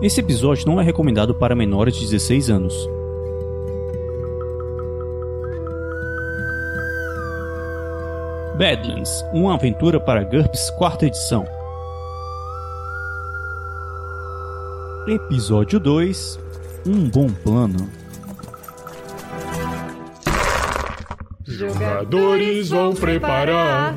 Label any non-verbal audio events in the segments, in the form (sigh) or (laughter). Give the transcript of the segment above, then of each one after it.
Esse episódio não é recomendado para menores de 16 anos. Badlands, uma aventura para GURPS quarta edição. Episódio 2 Um bom plano. Jogadores vão preparar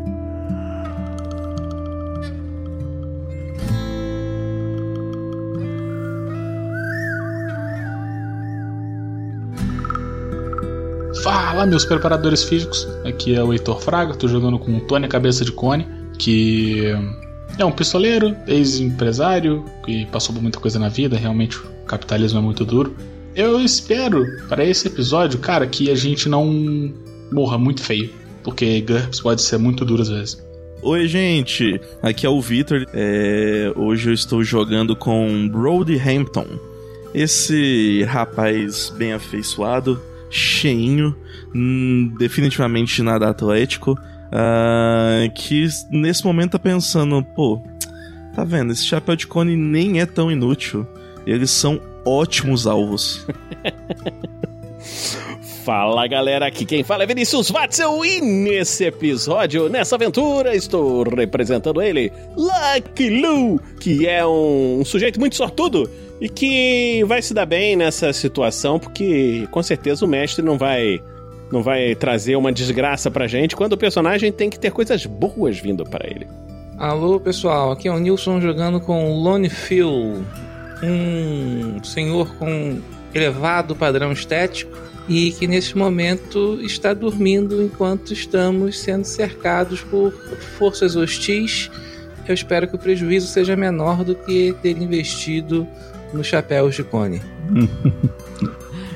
Fala, meus preparadores físicos. Aqui é o Heitor Fraga, tô jogando com o Tony Cabeça de Cone, que é um pistoleiro, ex-empresário, que passou por muita coisa na vida, realmente o capitalismo é muito duro. Eu espero, para esse episódio, cara, que a gente não morra muito feio, porque GURPS pode ser muito duro às vezes. Oi, gente. Aqui é o Victor. É, Hoje eu estou jogando com Brody Hampton. Esse rapaz bem afeiçoado, cheinho, hum, definitivamente nada atlético, ah, que nesse momento tá pensando, pô, tá vendo? Esse chapéu de cone nem é tão inútil. Eles são ótimos alvos. (laughs) Fala galera, aqui quem fala é Vinícius Watzel e nesse episódio, nessa aventura, estou representando ele, Lucky Lou, que é um, um sujeito muito sortudo e que vai se dar bem nessa situação porque com certeza o mestre não vai não vai trazer uma desgraça pra gente quando o personagem tem que ter coisas boas vindo para ele. Alô pessoal, aqui é o Nilson jogando com Lone Phil, um senhor com elevado padrão estético e que nesse momento está dormindo enquanto estamos sendo cercados por forças hostis. Eu espero que o prejuízo seja menor do que ter investido nos chapéus de cone. (laughs)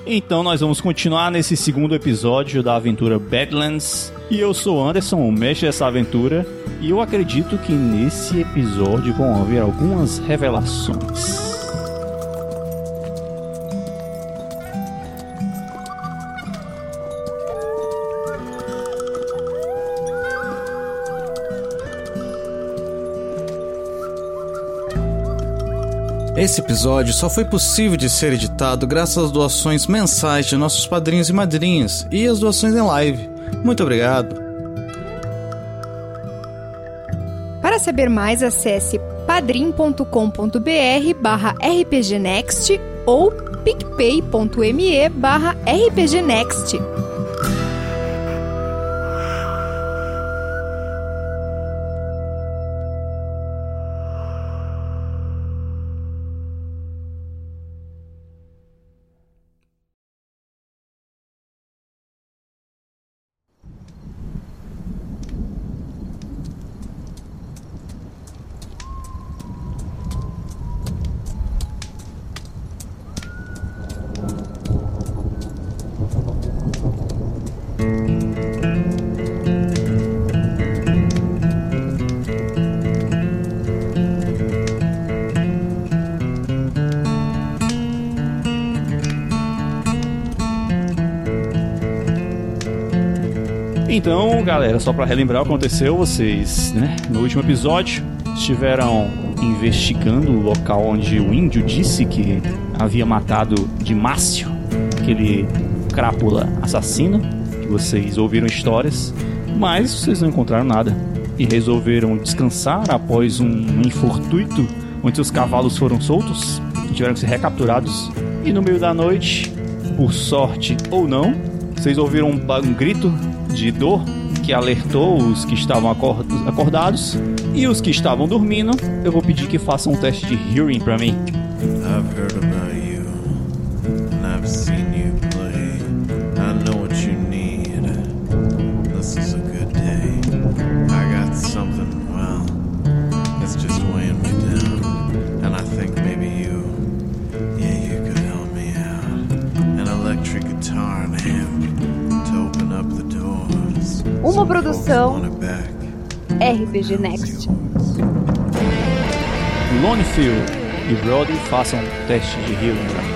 Então nós vamos continuar nesse segundo episódio da aventura Badlands. E eu sou Anderson, o mestre dessa aventura. E eu acredito que nesse episódio vão haver algumas revelações. Esse episódio só foi possível de ser editado graças às doações mensais de nossos padrinhos e madrinhas e às doações em live. Muito obrigado. Para saber mais, acesse padrim.com.br barra rpgnext ou picpay.me barra rpgnext. Então, galera, só pra relembrar o que aconteceu, vocês, né, no último episódio, estiveram investigando o local onde o índio disse que havia matado de Márcio, aquele crápula assassino, que vocês ouviram histórias, mas vocês não encontraram nada e resolveram descansar após um infortuito onde seus cavalos foram soltos tiveram que ser recapturados. E no meio da noite, por sorte ou não, vocês ouviram um, um grito de dor que alertou os que estavam acor- acordados e os que estavam dormindo. Eu vou pedir que façam um teste de hearing pra mim. I've heard about RPG Next. Lonefield e Brody façam um teste de healing mim.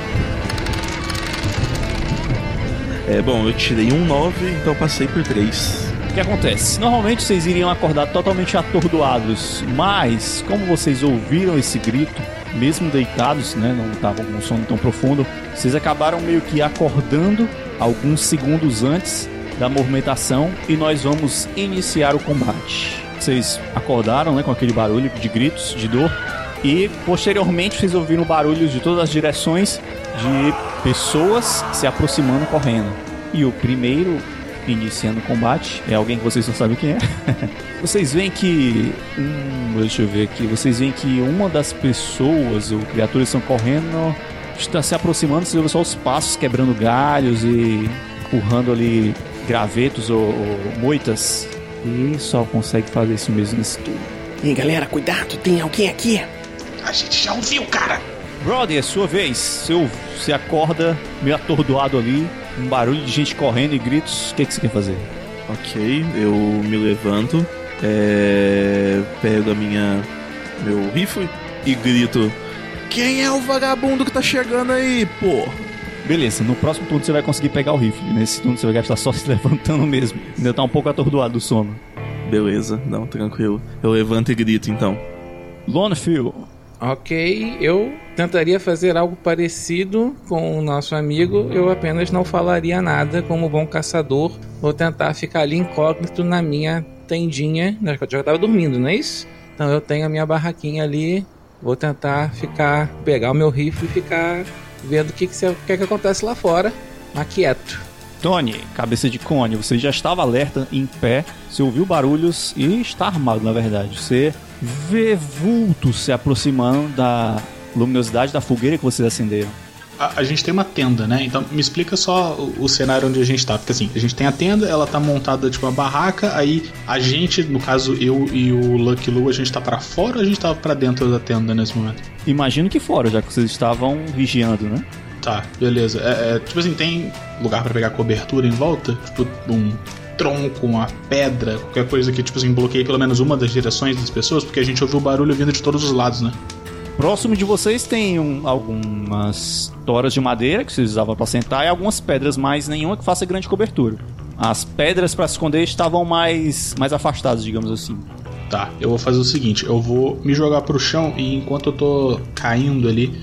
É, bom, eu tirei um 9, então passei por 3. O que acontece? Normalmente vocês iriam acordar totalmente atordoados, mas como vocês ouviram esse grito, mesmo deitados, né, não estavam com um sono tão profundo, vocês acabaram meio que acordando alguns segundos antes da movimentação e nós vamos iniciar o combate. Vocês acordaram, né, com aquele barulho de gritos, de dor, e posteriormente vocês ouviram barulhos de todas as direções de pessoas se aproximando correndo. E o primeiro iniciando o combate é alguém que vocês não sabem quem é. (laughs) vocês veem que. Hum, deixa eu ver aqui. Vocês veem que uma das pessoas ou criaturas estão correndo está se aproximando. Você ouve só os passos quebrando galhos e empurrando ali gravetos ou, ou moitas. E só consegue fazer isso mesmo nesse turno. E galera, cuidado, tem alguém aqui. A gente já ouviu, cara. Brody, é sua vez. Ouve- você acorda meio atordoado ali, um barulho de gente correndo e gritos. O que, que você quer fazer? Ok, eu me levanto, é, pego a minha meu rifle e grito: Quem é o vagabundo que tá chegando aí, pô? Beleza, no próximo turno você vai conseguir pegar o rifle. Nesse turno você vai gastar só (laughs) se levantando mesmo. Ainda tá um pouco atordoado do sono. Beleza, não, tranquilo. Eu levanto e grito então. Lonefield, Ok, eu tentaria fazer algo parecido com o nosso amigo, eu apenas não falaria nada como bom caçador. Vou tentar ficar ali incógnito na minha tendinha. Eu já estava dormindo, não é isso? Então eu tenho a minha barraquinha ali. Vou tentar ficar, pegar o meu rifle e ficar vendo o que, que, o que, que acontece lá fora, mas quieto. Tony, cabeça de cone, você já estava alerta, em pé, você ouviu barulhos e está armado, na verdade. Você vê vultos se aproximando da luminosidade da fogueira que vocês acenderam. A, a gente tem uma tenda, né? Então me explica só o, o cenário onde a gente tá. Porque assim, a gente tem a tenda, ela tá montada tipo uma barraca, aí a gente, no caso eu e o Lucky Lu, a gente tá pra fora ou a gente tá pra dentro da tenda nesse momento? Imagino que fora, já que vocês estavam vigiando, né? Tá, beleza. É, é, tipo assim, tem lugar pra pegar cobertura em volta? Tipo, um tronco, uma pedra, qualquer coisa que, tipo assim, bloqueie pelo menos uma das direções das pessoas, porque a gente ouviu o barulho vindo de todos os lados, né? Próximo de vocês tem um- algumas toras de madeira que vocês usavam para sentar e algumas pedras, mas nenhuma que faça grande cobertura. As pedras para se esconder estavam mais, mais afastadas, digamos assim. Tá, eu vou fazer o seguinte, eu vou me jogar pro chão e enquanto eu tô caindo ali,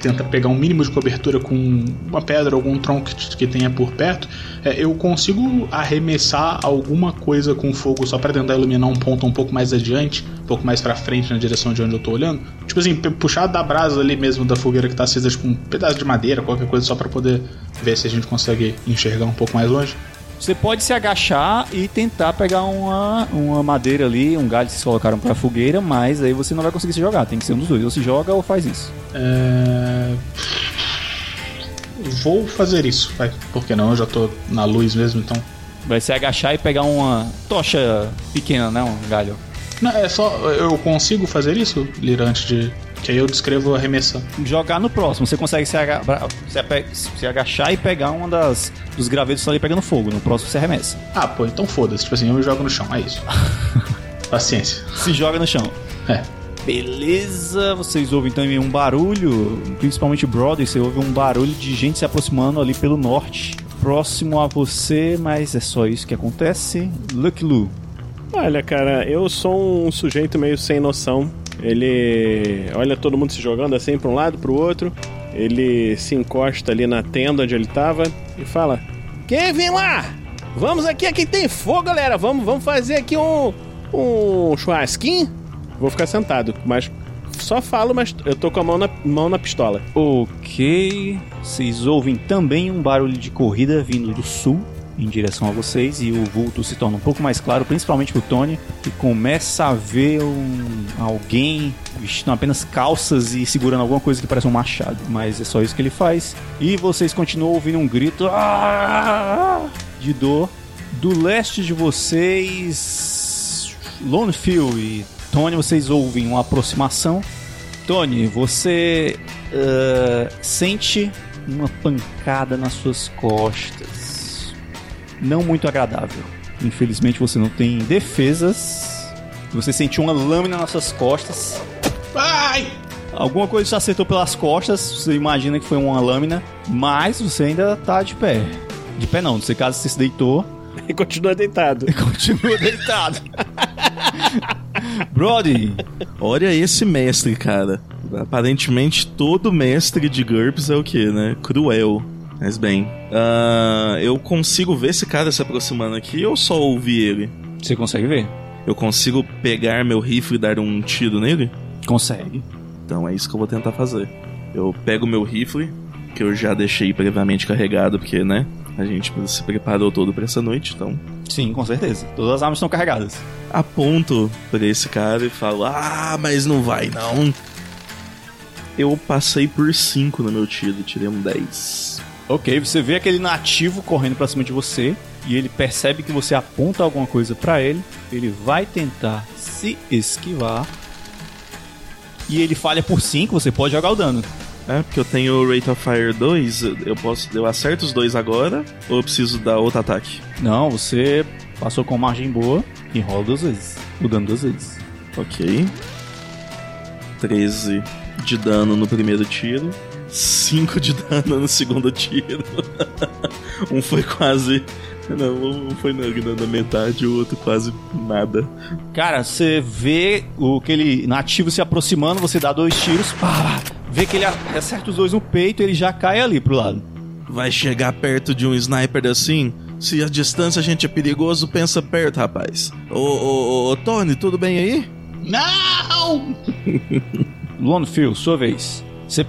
tenta pegar um mínimo de cobertura com uma pedra, algum tronco que, tenha por perto, é, eu consigo arremessar alguma coisa com fogo só pra tentar iluminar um ponto um pouco mais adiante, um pouco mais pra frente na direção de onde eu tô olhando. Tipo assim, puxar da brasa ali mesmo da fogueira que tá acesa, tipo um pedaço de madeira, qualquer coisa só pra poder ver se a gente consegue enxergar um pouco mais longe. Você pode se agachar e tentar pegar uma, uma madeira ali, um galho que vocês colocaram pra fogueira, mas aí você não vai conseguir se jogar. Tem que ser um dos dois. Ou se joga ou faz isso. É... Vou fazer isso, vai. Por que não? Eu já tô na luz mesmo, então. Vai se agachar e pegar uma tocha pequena, né? Um galho. Não, é só. Eu consigo fazer isso, Lira, antes de. Que aí eu descrevo a arremessão. Jogar no próximo. Você consegue se, aga- se ape- se agachar e pegar uma das dos gravetos que ali pegando fogo. No próximo você arremessa. Ah, pô, então foda-se. Tipo assim, eu me jogo no chão, é isso. (laughs) Paciência. Se joga no chão. É. Beleza, vocês ouvem também um barulho, principalmente Brother, você ouve um barulho de gente se aproximando ali pelo norte, próximo a você, mas é só isso que acontece. Lucky Lu, Olha, cara, eu sou um sujeito meio sem noção. Ele olha todo mundo se jogando assim pra um lado, pro outro. Ele se encosta ali na tenda onde ele tava e fala: Quem vem lá? Vamos aqui, aqui tem fogo, galera. Vamos, vamos fazer aqui um, um churrasquinho. Vou ficar sentado, mas só falo, mas eu tô com a mão na, mão na pistola. ok. Vocês ouvem também um barulho de corrida vindo do sul em direção a vocês e o vulto se torna um pouco mais claro, principalmente pro Tony, que começa a ver um, alguém vestindo apenas calças e segurando alguma coisa que parece um machado. Mas é só isso que ele faz. E vocês continuam ouvindo um grito "Ah!" de dor. Do leste de vocês, Lonefield e Tony, vocês ouvem uma aproximação. Tony, você ah, sente uma pancada nas suas costas. Não muito agradável. Infelizmente você não tem defesas. Você sentiu uma lâmina nas suas costas. Ai! Alguma coisa te acertou pelas costas, você imagina que foi uma lâmina, mas você ainda tá de pé. De pé não, se caso você se deitou, (laughs) E continua deitado. (laughs) continua deitado. (laughs) Brody, Olha esse mestre, cara. Aparentemente todo mestre de GURPS é o que, né? Cruel. Mas bem, ah, eu consigo ver esse cara se aproximando aqui ou só ouvir ele? você consegue ver? Eu consigo pegar meu rifle e dar um tiro nele? Consegue. Então é isso que eu vou tentar fazer. Eu pego meu rifle, que eu já deixei previamente carregado, porque, né? A gente se preparou todo pra essa noite, então. Sim, com certeza. Todas as armas estão carregadas. Aponto pra esse cara e falo: Ah, mas não vai não. Eu passei por 5 no meu tiro, tirei um 10. Ok, você vê aquele nativo correndo pra cima de você e ele percebe que você aponta alguma coisa pra ele. Ele vai tentar se esquivar. E ele falha por 5, você pode jogar o dano. É, porque eu tenho o Rate of Fire 2, eu posso. Eu acerto os dois agora, ou eu preciso dar outro ataque? Não, você passou com margem boa e rola duas vezes. O dano duas vezes. Ok. 13 de dano no primeiro tiro. 5 de dano no segundo tiro. (laughs) um foi quase. Não, um foi na, na metade, o outro quase nada. Cara, você vê o aquele nativo se aproximando, você dá dois tiros, pá, vê que ele acerta os dois no peito e ele já cai ali pro lado. Vai chegar perto de um sniper assim? Se a distância a gente é perigoso, pensa perto, rapaz. Ô, ô, ô, Tony, tudo bem aí? Não! Lone Phil, sua vez. Você,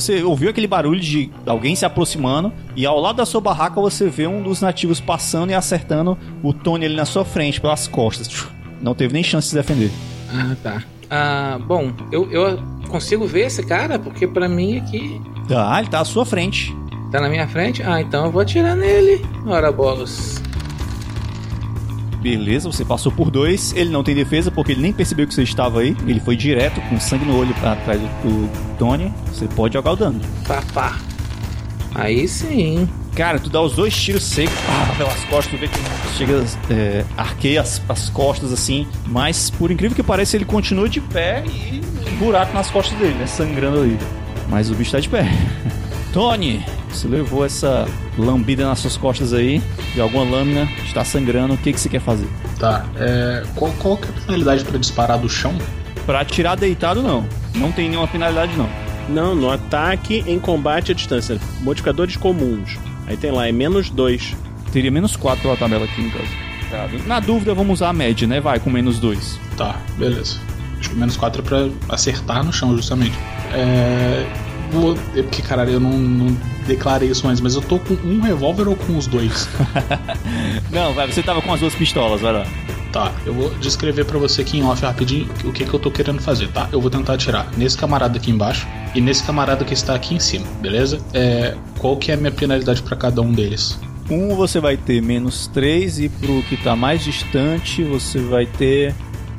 você ouviu aquele barulho de alguém se aproximando e ao lado da sua barraca você vê um dos nativos passando e acertando o Tony ali na sua frente, pelas costas. Não teve nem chance de se defender. Ah, tá. Ah, bom, eu, eu consigo ver esse cara? Porque pra mim aqui Ah, ele tá à sua frente. tá na minha frente. Ah, então eu vou atirar nele. Ora, bolas. Beleza, você passou por dois. Ele não tem defesa porque ele nem percebeu que você estava aí. Ele foi direto com sangue no olho pra trás do, do Tony. Você pode jogar o dano. Papá. Aí sim. Cara, tu dá os dois tiros secos pá, pelas costas, tu vê que chega, é, arqueia as, as costas assim, mas por incrível que pareça, ele continua de pé e um buraco nas costas dele, né? Sangrando ali. Mas o bicho tá de pé. (laughs) Tony, você levou essa lambida nas suas costas aí, de alguma lâmina, está sangrando, o que, que você quer fazer? Tá, é, qual, qual que é a finalidade pra disparar do chão? Pra atirar deitado, não. Não tem nenhuma finalidade, não. Não, no ataque em combate à distância. Modificadores comuns. Aí tem lá, é menos 2. Teria menos 4 pela tabela aqui, no caso. Na dúvida, vamos usar a média, né? Vai, com menos 2. Tá, beleza. Acho que menos 4 é pra acertar no chão, justamente. É. Vou, é porque, caralho, eu não, não declarei isso antes, mas eu tô com um revólver ou com os dois? (laughs) Não, vai, você tava com as duas pistolas, vai lá. Tá, eu vou descrever pra você aqui em off rapidinho o que, que eu tô querendo fazer, tá? Eu vou tentar atirar nesse camarada aqui embaixo e nesse camarada que está aqui em cima, beleza? É, qual que é a minha penalidade pra cada um deles? Um você vai ter menos 3 e pro que tá mais distante você vai ter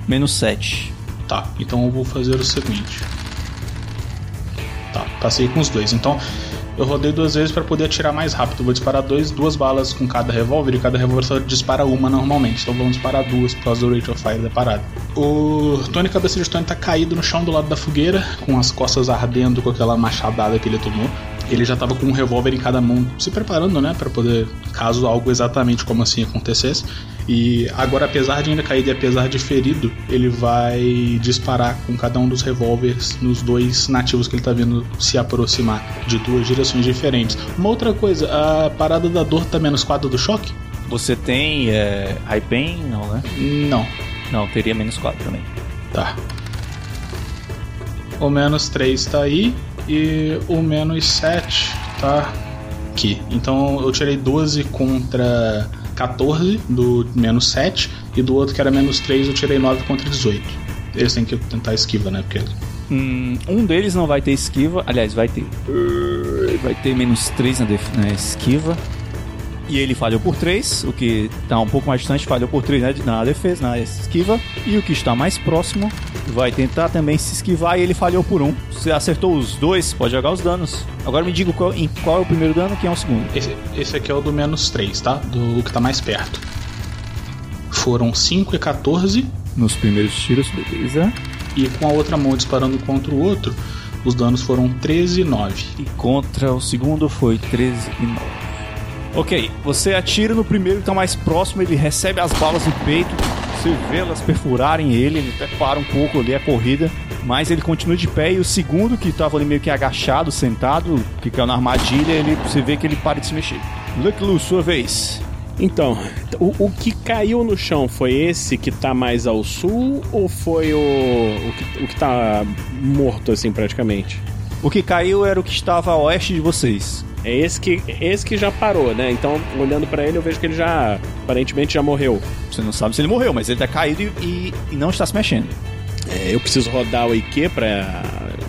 menos 7. Tá, então eu vou fazer o seguinte. Passei com os dois. Então eu rodei duas vezes para poder atirar mais rápido. Vou disparar dois, duas balas com cada revólver e cada revólver só dispara uma normalmente. Então vamos disparar duas por causa do Rate of Fire da parada. O Tony Cabeça de Tony tá caído no chão do lado da fogueira, com as costas ardendo com aquela machadada que ele tomou. Ele já tava com um revólver em cada mão, se preparando, né, para poder caso algo exatamente como assim acontecesse. E agora, apesar de ainda caído e apesar de ferido, ele vai disparar com cada um dos revólveres nos dois nativos que ele tá vendo se aproximar de duas direções diferentes. Uma outra coisa, a parada da dor tá menos 4 do choque? Você tem é, high pain? Não, né? Não. Não, teria menos 4 também. Tá. O menos 3 tá aí e o menos 7 tá aqui. Então eu tirei 12 contra 14 do menos 7 e do outro que era menos 3 eu tirei 9 contra 18. Eles têm que tentar esquiva, né? Porque Hum, um deles não vai ter esquiva. Aliás, vai ter. Vai ter menos 3 na, na esquiva. E ele falhou por 3. O que tá um pouco mais distante falhou por 3 na, na defesa, na esquiva. E o que está mais próximo vai tentar também se esquivar e ele falhou por 1. Você acertou os dois, pode jogar os danos. Agora me diga qual, em qual é o primeiro dano e quem é o segundo. esse, esse aqui é o do menos 3, tá? Do que tá mais perto. Foram 5 e 14 nos primeiros tiros, beleza. E com a outra mão disparando contra o outro, os danos foram 13 e 9. E contra o segundo foi 13 e 9. Ok, você atira no primeiro que tá mais próximo, ele recebe as balas no peito, você vê elas perfurarem ele, ele até para um pouco ali a corrida, mas ele continua de pé e o segundo que tava ali meio que agachado, sentado, que caiu na armadilha, ele, você vê que ele para de se mexer. Lucky Lu, sua vez. Então, o, o que caiu no chão foi esse que tá mais ao sul ou foi o, o, que, o que tá morto, assim, praticamente? O que caiu era o que estava a oeste de vocês. É esse que, esse que já parou, né? Então, olhando pra ele, eu vejo que ele já, aparentemente, já morreu. Você não sabe se ele morreu, mas ele tá caído e, e- e não está se mexendo. É, eu preciso rodar o IQ pra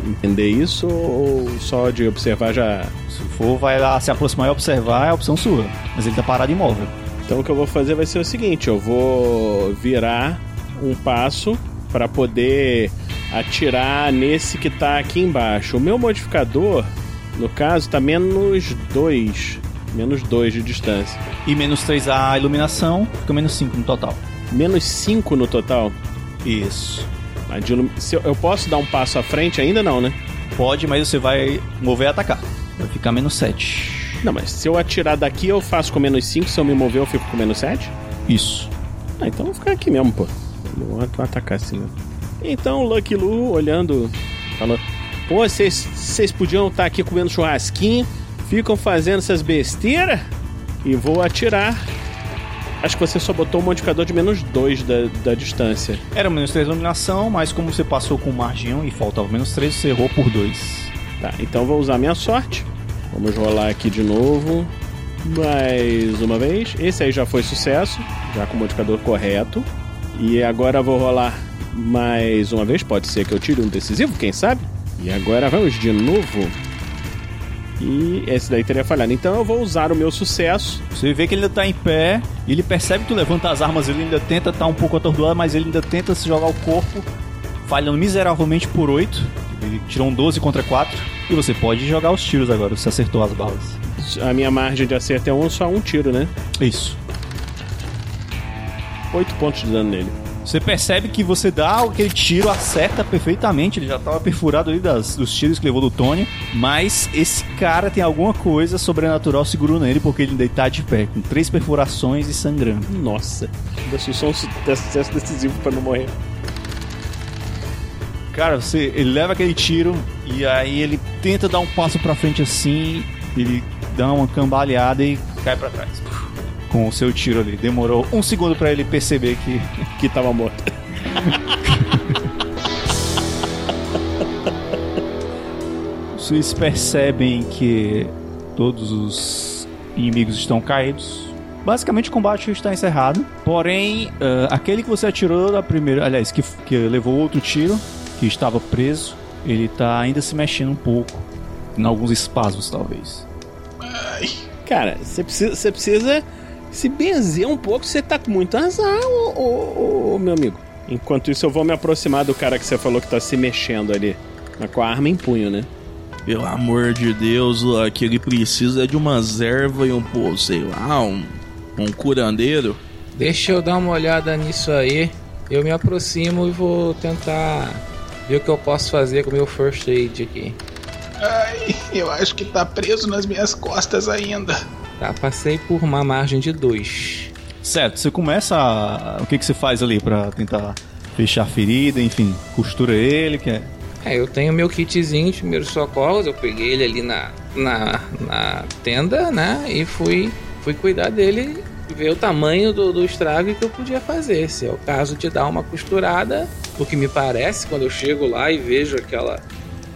entender isso ou só de observar já... Se for, vai lá se aproximar e observar, é a opção sua. Mas ele tá parado imóvel. Então o que eu vou fazer vai ser o seguinte, eu vou virar um passo para poder atirar nesse que tá aqui embaixo. O meu modificador, no caso, tá menos 2. Menos 2 de distância. E menos 3 a iluminação, fica menos 5 no total. Menos 5 no total. Isso. Ilum- se eu, eu posso dar um passo à frente ainda não, né? Pode, mas você vai mover e atacar. Vai ficar menos 7. Não, mas se eu atirar daqui eu faço com menos 5, se eu me mover eu fico com menos 7? Isso. Ah, então eu vou ficar aqui mesmo, pô. Vou at- atacar assim mesmo. Então o Lucky Lu olhando, falou: Pô, vocês podiam estar aqui comendo churrasquinho, ficam fazendo essas besteiras e vou atirar. Acho que você só botou um modificador de menos 2 da, da distância. Era menos 3 iluminação, mas como você passou com margem 1 e faltava menos 3, você errou por 2. Tá, então vou usar minha sorte. Vamos rolar aqui de novo. Mais uma vez. Esse aí já foi sucesso, já com o modificador correto. E agora vou rolar mais uma vez. Pode ser que eu tire um decisivo, quem sabe? E agora vamos de novo. E esse daí teria falhado. Então eu vou usar o meu sucesso. Você vê que ele ainda tá em pé, ele percebe que tu levanta as armas, ele ainda tenta estar um pouco atordoado, mas ele ainda tenta se jogar o corpo, falhando miseravelmente por 8. Ele tirou um 12 contra 4. E você pode jogar os tiros agora, você acertou as balas. A minha margem de acerto é um, só um tiro, né? Isso. 8 pontos de dano nele. Você percebe que você dá aquele tiro, acerta perfeitamente, ele já estava perfurado ali das, dos tiros que levou do Tony, mas esse cara tem alguma coisa sobrenatural segurando ele, porque ele ainda tá de pé, com três perfurações e sangrando. Nossa, ainda sou só um su- sucesso decisivo pra não morrer. Cara, você, ele leva aquele tiro e aí ele tenta dar um passo pra frente assim, ele dá uma cambaleada e cai pra trás. Com o seu tiro ali. Demorou um segundo pra ele perceber que, que tava morto. Vocês percebem que todos os inimigos estão caídos. Basicamente o combate está encerrado. Porém, ah, aquele que você atirou da primeira. Aliás, que, que levou outro tiro, que estava preso, ele está ainda se mexendo um pouco. Em alguns espasmos, talvez. Cara, você precisa, você precisa se benzer um pouco, você tá com muito azar, ô, ô, ô, meu amigo. Enquanto isso, eu vou me aproximar do cara que você falou que tá se mexendo ali. Mas com a arma em punho, né? Pelo amor de Deus, Lucky, ele precisa de umas ervas e um, pô, sei lá, um, um curandeiro. Deixa eu dar uma olhada nisso aí. Eu me aproximo e vou tentar ver o que eu posso fazer com o meu first aid aqui. Ai, eu acho que tá preso nas minhas costas ainda. Tá, passei por uma margem de 2. Certo, você começa. A... O que, que você faz ali pra tentar fechar a ferida, enfim, costura ele, que é. É, eu tenho meu kitzinho de primeiros socorros, eu peguei ele ali na, na, na tenda, né? E fui, fui cuidar dele, ver o tamanho do, do estrago que eu podia fazer. Se é o caso de dar uma costurada, o que me parece quando eu chego lá e vejo aquela,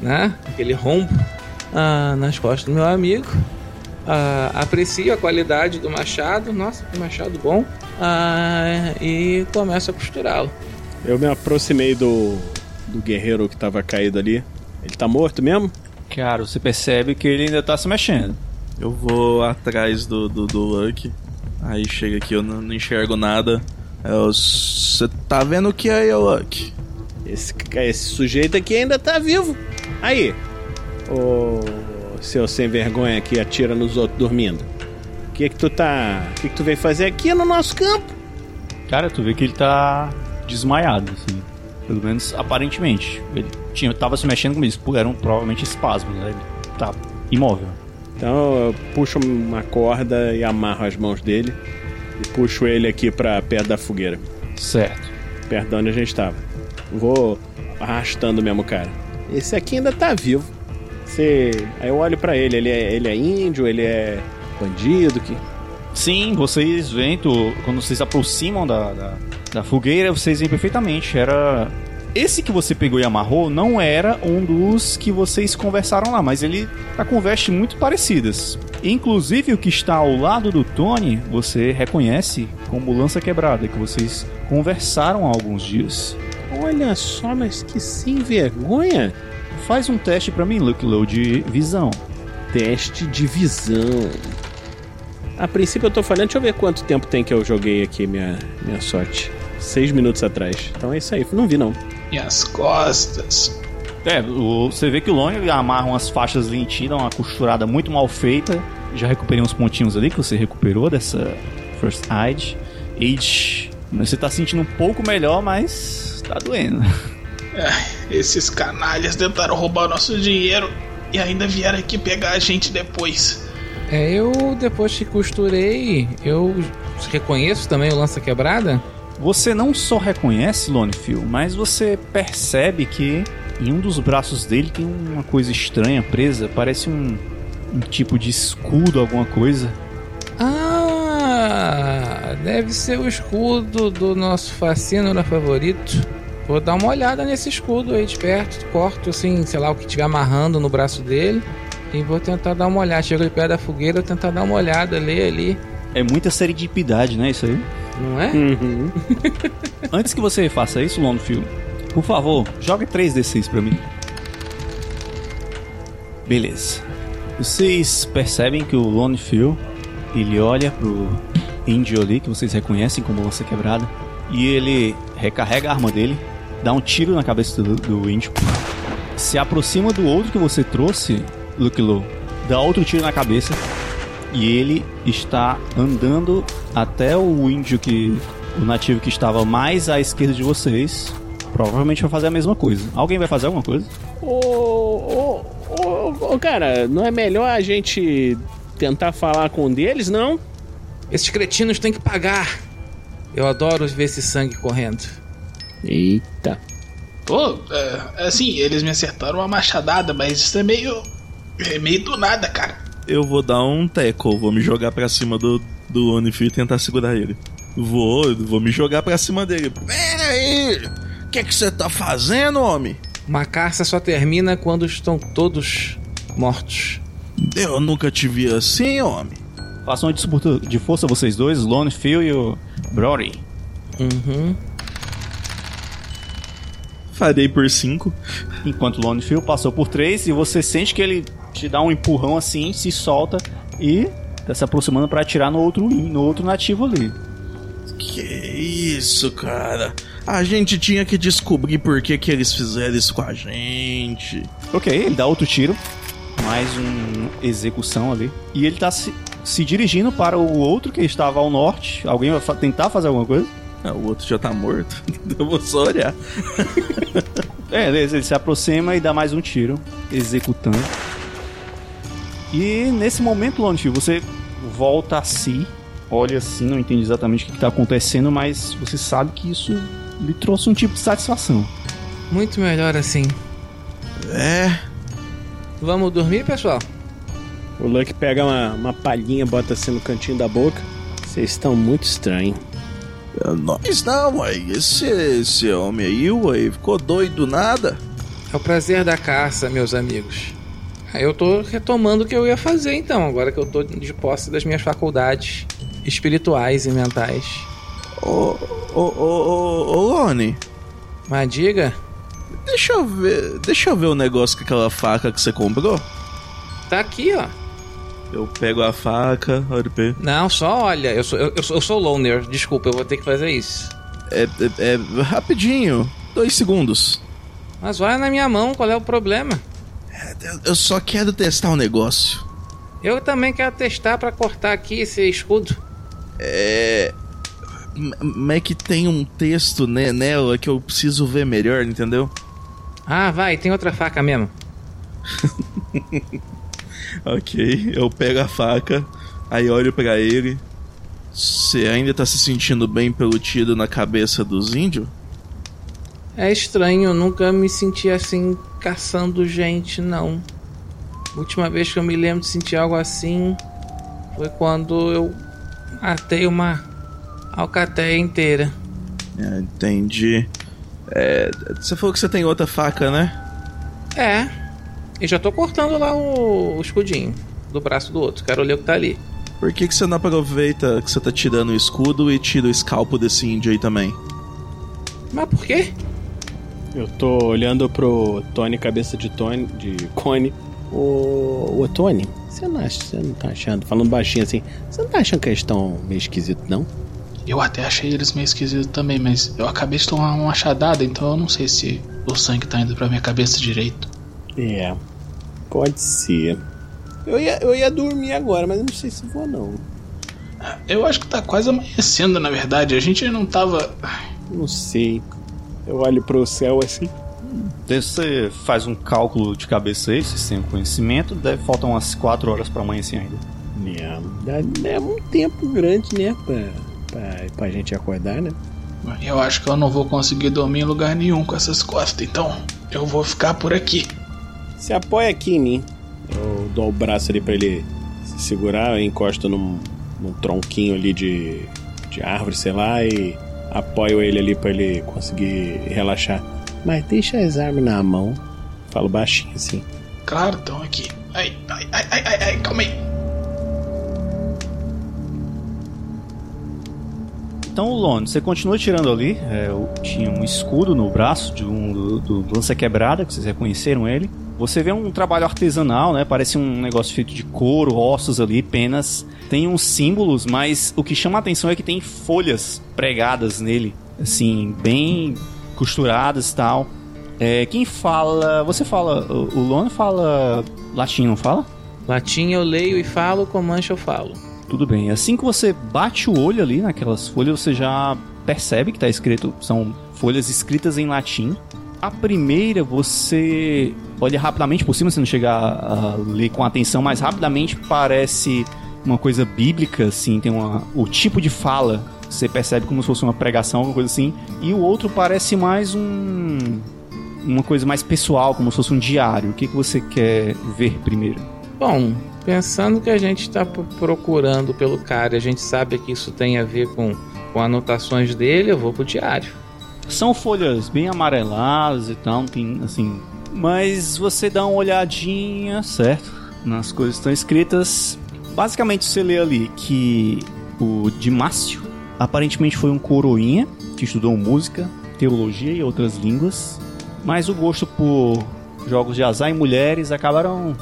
né? Aquele rombo ah, nas costas do meu amigo. Ah, aprecio a qualidade do machado, nossa, que machado bom. Ah, e começo a costurá-lo. Eu me aproximei do, do guerreiro que tava caído ali. Ele tá morto mesmo? Cara, você percebe que ele ainda tá se mexendo. Eu vou atrás do, do, do Lucky. Aí chega aqui, eu não, não enxergo nada. Você tá vendo o que é aí, Lucky? Esse, esse sujeito aqui ainda tá vivo. Aí, ô seu sem vergonha que atira nos outros dormindo. O que que tu tá. O que que tu veio fazer aqui no nosso campo? Cara, tu vê que ele tá desmaiado, assim. Pelo menos aparentemente. Ele tinha, tava se mexendo com isso, eram provavelmente espasmos, né? Ele tá imóvel. Então eu puxo uma corda e amarro as mãos dele e puxo ele aqui pra perto da fogueira, Certo. perto de onde a gente tava. Vou arrastando mesmo, cara. Esse aqui ainda tá vivo. Você... Aí eu olho pra ele, ele é, ele é índio, ele é bandido, que... Sim, vocês veem, tu- quando vocês se aproximam da, da, da fogueira, vocês veem perfeitamente. Era. Esse que você pegou e amarrou não era um dos que vocês conversaram lá, mas ele tá com vestes muito parecidas. Inclusive o que está ao lado do Tony, você reconhece como lança quebrada, que vocês conversaram há alguns dias. Olha só, mas que sem vergonha. Faz um teste pra mim, Luke Low, de visão. Teste de visão. A princípio eu tô falando, deixa eu ver quanto tempo tem que eu joguei aqui minha, minha sorte. Seis minutos atrás. Então é isso aí, não vi não. E as costas. É, o- você vê que o Lone amarra umas faixas dá uma costurada muito mal feita. Já recuperei uns pontinhos ali que você recuperou dessa First Aid. Aid. Você tá sentindo um pouco melhor, mas tá doendo. (laughs) É, esses canalhas tentaram roubar o nosso dinheiro e ainda vieram aqui pegar a gente depois. É, eu depois que costurei, eu reconheço também o lança quebrada. Você não só reconhece Lone Phil, mas você percebe que em um dos braços dele tem uma coisa estranha presa, parece um, um tipo de escudo, alguma coisa. Ah, deve ser o escudo do nosso fascínora favorito. Vou dar uma olhada nesse escudo aí de perto, corto assim, sei lá, o que estiver amarrando no braço dele. E vou tentar dar uma olhada. Chego ali perto da fogueira, vou tentar dar uma olhada, ler ali. É muita serendipidade, né? Isso aí. Não é? Uhum. (laughs) Antes que você faça isso, Longfield, por favor, jogue 3d6 pra mim. Beleza. Vocês percebem que o Longfield, ele olha pro índio ali, que vocês reconhecem como lança quebrada, e ele recarrega a arma dele, dá um tiro na cabeça do, do índio, se aproxima do outro que você trouxe, Luke Low, dá outro tiro na cabeça, e ele está andando até o índio que. O nativo que estava mais à esquerda de vocês. Provavelmente vai fazer a mesma coisa. Alguém vai fazer alguma coisa? Ô, ô, ô, ô, cara, não é melhor a gente tentar falar com um deles, não? Esses cretinos têm que pagar. Eu adoro ver esse sangue correndo. Eita. Pô, é, assim, eles me acertaram uma machadada, mas isso é meio. É meio do nada, cara. Eu vou dar um tackle, vou me jogar pra cima do, do Onifil e tentar segurar ele. Vou, vou me jogar pra cima dele. Pera aí! O que que você tá fazendo, homem? Uma caça só termina quando estão todos mortos. Eu nunca te vi assim, homem. Façam uma disputa de força vocês dois, Lone Phil e o Brody. Uhum. Farei por cinco. Enquanto o Lone Phil passou por três e você sente que ele te dá um empurrão assim, se solta e tá se aproximando pra atirar no outro, no outro nativo ali. Que isso, cara? A gente tinha que descobrir por que, que eles fizeram isso com a gente. Ok, ele dá outro tiro. Mais uma execução ali. E ele tá se, se dirigindo para o outro que estava ao norte. Alguém vai tentar fazer alguma coisa? Ah, o outro já tá morto. (laughs) Eu vou só olhar. É, beleza, ele se aproxima e dá mais um tiro, executando. E nesse momento, Lonefio, você volta a si, olha assim, não entende exatamente o que está acontecendo, mas você sabe que isso lhe trouxe um tipo de satisfação. Muito melhor assim. É. Vamos dormir, pessoal? O Luck pega uma, uma palhinha, bota assim no cantinho da boca. Vocês estão muito estranhos. Nós não, ué. Esse, esse homem aí, ué, ficou doido do nada. É o prazer da caça, meus amigos. Aí eu tô retomando o que eu ia fazer então, agora que eu tô de posse das minhas faculdades espirituais e mentais. Ô, ô, ô, ô, ô, Lone, Mas diga, deixa eu ver. Deixa eu ver o negócio com aquela faca que você comprou. tá aqui, ó. Eu pego a faca, pra Não, só olha, eu sou, eu, eu sou, eu sou loner, desculpa, eu vou ter que fazer isso. É, é, é rapidinho, dois segundos. Mas olha na minha mão, qual é o problema? Eu, eu só quero testar um negócio. Eu também quero testar pra cortar aqui esse escudo. É. Mas é que tem um texto né, nela que eu preciso ver melhor, entendeu? Ah, vai, tem outra faca mesmo. (laughs) Ok, eu pego a faca, aí olho pra ele. Você ainda tá se sentindo bem pelo tiro na cabeça dos índios? É estranho, eu nunca me senti assim caçando gente, não. A última vez que eu me lembro de sentir algo assim foi quando eu matei uma alcateia inteira. É, entendi. É, você falou que você tem outra faca, né? É, e já tô cortando lá o, o escudinho do braço do outro. Quero ler o que tá ali. Por que, que você não aproveita que você tá tirando o escudo e tira o escalpo desse índio aí também? Mas por quê? Eu tô olhando pro Tony, cabeça de Tony, de Cone. Ô, ô Tony, você não, acha, você não tá achando, falando baixinho assim, você não tá achando que eles estão meio esquisitos, não? Eu até achei eles meio esquisitos também, mas eu acabei de tomar uma machadada, então eu não sei se o sangue tá indo pra minha cabeça direito. É, pode ser. Eu ia, eu ia dormir agora, mas eu não sei se vou não. Eu acho que tá quase amanhecendo, na verdade. A gente não tava. Não sei. Eu olho pro céu assim. Você faz um cálculo de cabeça aí, se tem um conhecimento, deve faltar umas 4 horas pra amanhecer ainda. É, dá- é um tempo grande, né? Pra, pra, pra gente acordar, né? Eu acho que eu não vou conseguir dormir em lugar nenhum com essas costas, então eu vou ficar por aqui. Se apoia aqui em mim. Eu dou o braço ali pra ele se segurar, eu encosto num, num tronquinho ali de, de árvore, sei lá, e apoio ele ali pra ele conseguir relaxar. Mas deixa as armas na mão. Falo baixinho assim. Claro, estão aqui. Ai, ai, ai, ai, ai, ai, calma aí. Então, Lone, você continua tirando ali. é, tinha um escudo no braço de um do, do lança quebrada, que vocês reconheceram ele. Você vê um trabalho artesanal, né? Parece um negócio feito de couro, ossos ali, penas. Tem uns símbolos, mas o que chama a atenção é que tem folhas pregadas nele, assim, bem costuradas e tal. É, quem fala. Você fala. O o Lone fala latim, não fala? Latim eu leio e falo, Comanche eu falo. Tudo bem. Assim que você bate o olho ali naquelas folhas, você já percebe que está escrito. São folhas escritas em latim. A primeira você olha rapidamente por cima, você não chega a, a ler com atenção, mas rapidamente parece uma coisa bíblica, assim, tem uma, o tipo de fala, você percebe como se fosse uma pregação, alguma coisa assim. E o outro parece mais um uma coisa mais pessoal, como se fosse um diário. O que, que você quer ver primeiro? Bom, pensando que a gente está procurando pelo cara, e a gente sabe que isso tem a ver com, com anotações dele, eu vou pro diário. São folhas bem amareladas e tal, tem assim. Mas você dá uma olhadinha, certo? Nas coisas que estão escritas. Basicamente você lê ali que o Dimácio aparentemente foi um coroinha que estudou música, teologia e outras línguas. Mas o gosto por jogos de azar e mulheres acabaram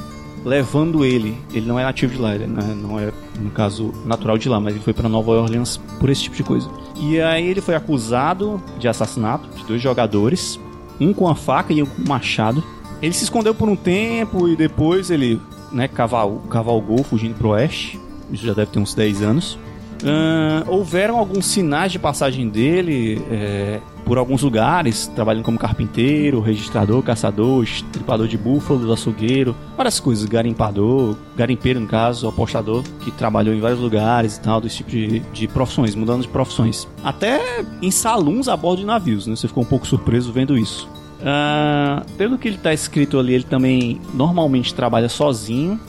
levando ele. Ele não é nativo de lá, ele não é, é, no caso, natural de lá, mas ele foi para Nova Orleans por esse tipo de coisa. E aí ele foi acusado de assassinato de dois jogadores, um com a faca e um com o machado. Ele se escondeu por um tempo e depois ele, né, caval, cavalgou fugindo pro oeste. Isso já deve ter uns 10 anos. Ahn, houveram alguns sinais de passagem dele é, por alguns lugares, trabalhando como carpinteiro, registrador, caçador, estripador de búfalos, açougueiro, várias coisas, garimpador, garimpeiro no caso, apostador, que trabalhou em vários lugares e tal, desse tipo de, de profissões, mudando de profissões. Até em saluns a bordo de navios, né? Você ficou um pouco surpreso vendo isso. Ah, pelo que ele está escrito ali, ele também normalmente trabalha sozinho,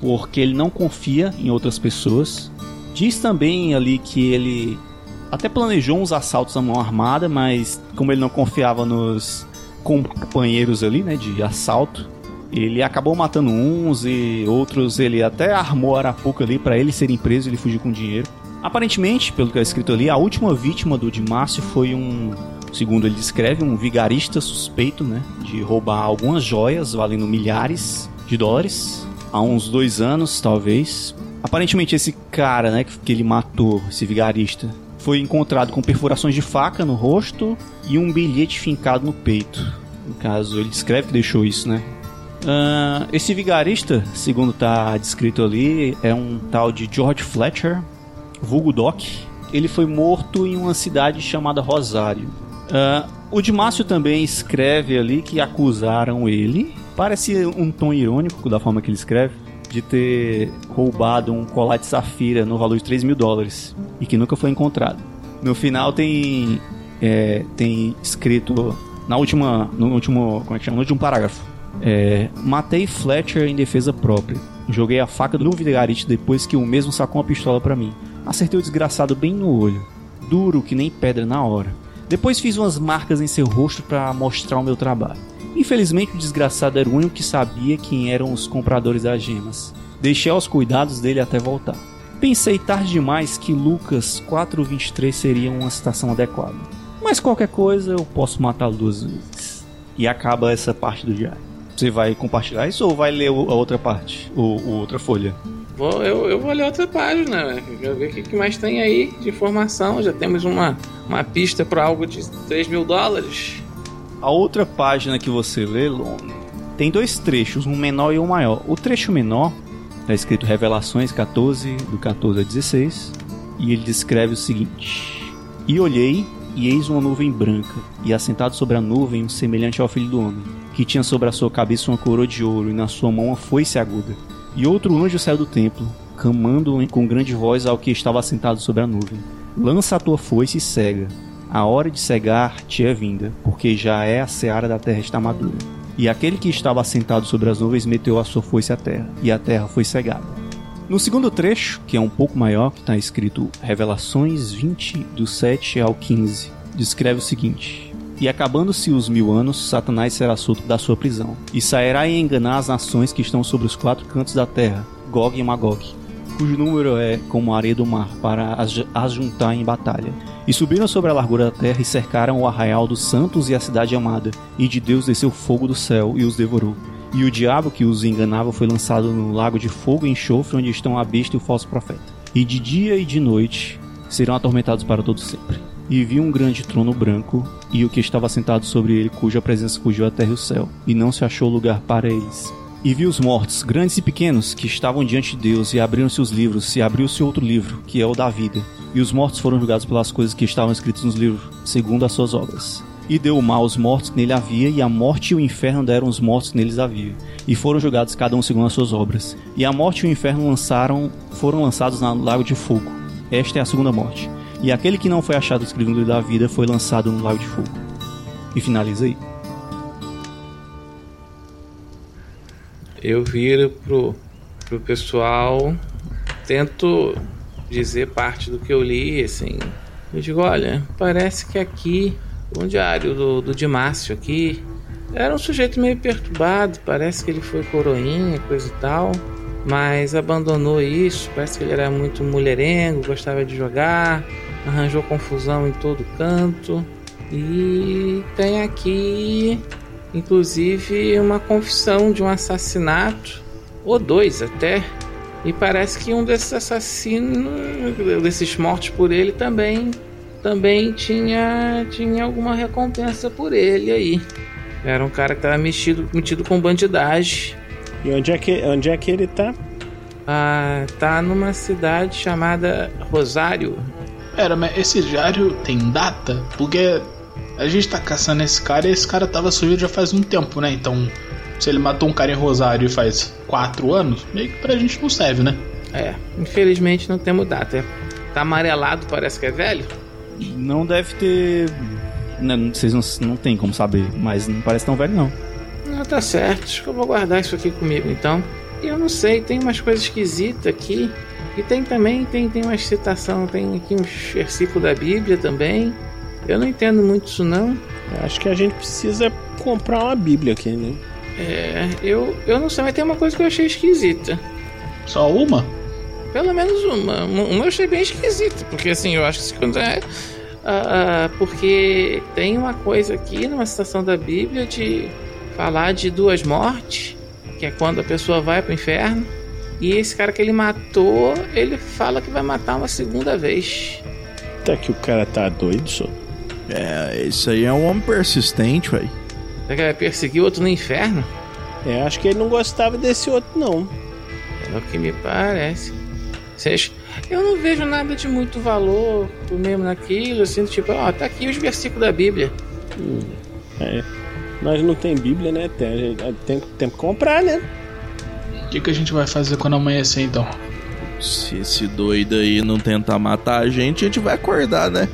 porque ele não confia em outras pessoas. Diz também ali que ele até planejou uns assaltos à mão armada, mas como ele não confiava nos companheiros ali, né, de assalto, ele acabou matando uns e outros ele até armou a arapuca ali para ele serem presos e ele fugir com dinheiro. Aparentemente, pelo que é escrito ali, a última vítima do Dimácio foi um, segundo ele descreve, um vigarista suspeito, né, de roubar algumas joias valendo milhares de dólares há uns dois anos, talvez. Aparentemente esse cara, né, que ele matou, esse vigarista, foi encontrado com perfurações de faca no rosto e um bilhete fincado no peito. No caso, ele descreve que deixou isso, né? Ah, esse vigarista, segundo tá descrito ali, é um tal de George Fletcher, vulgo Doc. ele foi morto em uma cidade chamada Rosário. Ah, o Dimácio também escreve ali que acusaram ele. Parece um tom irônico da forma que ele escreve. De ter roubado um colar de safira no valor de 3 mil dólares. E que nunca foi encontrado. No final tem. é, tem escrito. Na última. No último. Como é que chama? No último parágrafo. É, matei Fletcher em defesa própria. Joguei a faca no vigarite depois que o mesmo sacou uma pistola pra mim. Acertei o desgraçado bem no olho. Duro que nem pedra na hora. Depois fiz umas marcas em seu rosto para mostrar o meu trabalho. Infelizmente o desgraçado era o único que sabia quem eram os compradores das gemas. Deixei aos cuidados dele até voltar. Pensei tarde demais que Lucas 423 seria uma citação adequada. Mas qualquer coisa eu posso matá-lo duas vezes. E acaba essa parte do diário. Você vai compartilhar isso ou vai ler a outra parte? Ou, ou outra folha? Vou, eu, eu vou ler outra página, né? Quero ver o que, que mais tem aí de informação. Já temos uma, uma pista para algo de 3 mil dólares. A outra página que você lê, Lone, tem dois trechos, um menor e um maior. O trecho menor está escrito Revelações 14, do 14 a 16, e ele descreve o seguinte: E olhei, e eis uma nuvem branca, e assentado sobre a nuvem um semelhante ao filho do homem, que tinha sobre a sua cabeça uma coroa de ouro, e na sua mão uma foice aguda. E outro anjo saiu do templo, clamando com grande voz ao que estava assentado sobre a nuvem: Lança a tua foice e cega. A hora de cegar te é vinda, porque já é a seara da terra está madura. E aquele que estava assentado sobre as nuvens meteu a sua foice à terra, e a terra foi cegada. No segundo trecho, que é um pouco maior, que está escrito Revelações 20, do 7 ao 15, descreve o seguinte: E acabando-se os mil anos, Satanás será solto da sua prisão, e sairá e enganar as nações que estão sobre os quatro cantos da terra, Gog e Magog, cujo número é como a areia do mar, para as, juntar em batalha. E subiram sobre a largura da terra e cercaram o arraial dos santos e a cidade amada, e de Deus desceu fogo do céu e os devorou. E o diabo que os enganava foi lançado no lago de fogo e enxofre, onde estão a besta e o falso profeta. E de dia e de noite serão atormentados para todo sempre. E vi um grande trono branco, e o que estava sentado sobre ele, cuja presença fugiu a terra e o céu, e não se achou lugar para eles. E vi os mortos, grandes e pequenos, que estavam diante de Deus, e abriram-se os livros, e abriu-se outro livro, que é o da vida. E os mortos foram julgados pelas coisas que estavam escritas nos livros, segundo as suas obras. E deu o mal aos mortos que nele havia, e a morte e o inferno deram os mortos que neles havia. E foram julgados cada um segundo as suas obras. E a morte e o inferno lançaram, foram lançados no lago de fogo. Esta é a segunda morte. E aquele que não foi achado escrito no livro da vida foi lançado no lago de fogo. E finaliza aí. Eu viro pro, pro pessoal, tento dizer parte do que eu li, assim. Eu digo, olha, parece que aqui, um diário do, do Dimácio aqui, era um sujeito meio perturbado, parece que ele foi coroinha, coisa e tal, mas abandonou isso, parece que ele era muito mulherengo, gostava de jogar, arranjou confusão em todo canto. E tem aqui inclusive uma confissão de um assassinato, ou dois até. E parece que um desses assassinos, desses mortos por ele também, também tinha, tinha alguma recompensa por ele aí. Era um cara que estava metido, metido com bandidagem. E onde é que, onde é que ele tá? Ah, tá numa cidade chamada Rosário. Pera, mas esse diário tem data? Porque a gente tá caçando esse cara e esse cara tava sumido já faz um tempo, né? Então, se ele matou um cara em Rosário faz quatro anos, meio que pra gente não serve, né? É, infelizmente não temos data. Tá amarelado, parece que é velho. Não deve ter. Não, vocês não, não tem como saber, mas não parece tão velho, não. Não, tá certo. Acho que eu vou guardar isso aqui comigo então. E eu não sei, tem umas coisas esquisitas aqui. E tem também, tem, tem uma citação, tem aqui um versículo da Bíblia também. Eu não entendo muito isso não. Acho que a gente precisa comprar uma Bíblia aqui, né? É, eu, eu não sei, mas tem uma coisa que eu achei esquisita. Só uma? Pelo menos uma. Uma eu achei bem esquisita, porque assim, eu acho que quando é. ah, porque tem uma coisa aqui numa citação da Bíblia de falar de duas mortes, que é quando a pessoa vai pro inferno. E esse cara que ele matou, ele fala que vai matar uma segunda vez. Até que o cara tá doido, só. É, isso aí é um homem persistente, velho. Será que vai perseguir outro no inferno? É, acho que ele não gostava desse outro, não. É o que me parece. Vocês. Eu não vejo nada de muito valor mesmo naquilo, assim, do tipo, ó, tá aqui os versículos da Bíblia. Hum, é. Nós não tem Bíblia, né? Tem, tem, tem que comprar, né? O que, que a gente vai fazer quando amanhecer então? Se esse doido aí não tentar matar a gente, a gente vai acordar, né?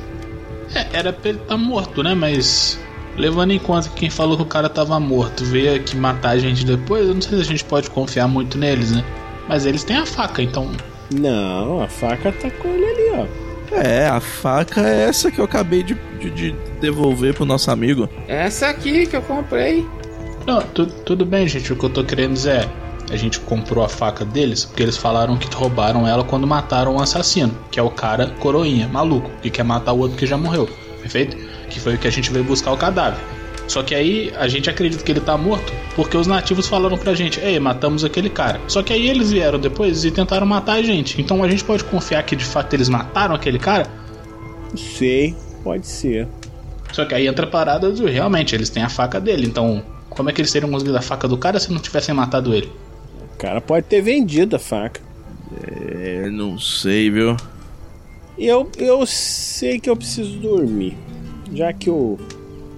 É, era pra ele estar tá morto, né? Mas levando em conta que quem falou que o cara tava morto veio aqui matar a gente depois, eu não sei se a gente pode confiar muito neles, né? Mas eles têm a faca, então. Não, a faca tá com ele ali, ó. É, a faca é essa que eu acabei de, de, de devolver pro nosso amigo. Essa aqui que eu comprei. Não, tu, tudo bem, gente. O que eu tô querendo dizer é. A gente comprou a faca deles porque eles falaram que roubaram ela quando mataram o assassino, que é o cara coroinha, maluco, que quer matar o outro que já morreu, perfeito? Que foi o que a gente veio buscar o cadáver. Só que aí a gente acredita que ele tá morto porque os nativos falaram pra gente: Ei, matamos aquele cara. Só que aí eles vieram depois e tentaram matar a gente. Então a gente pode confiar que de fato eles mataram aquele cara? Sei, pode ser. Só que aí entra a parada do realmente, eles têm a faca dele. Então, como é que eles teriam conseguido a faca do cara se não tivessem matado ele? O cara pode ter vendido a faca. É, não sei, viu? Eu, eu sei que eu preciso dormir. Já que o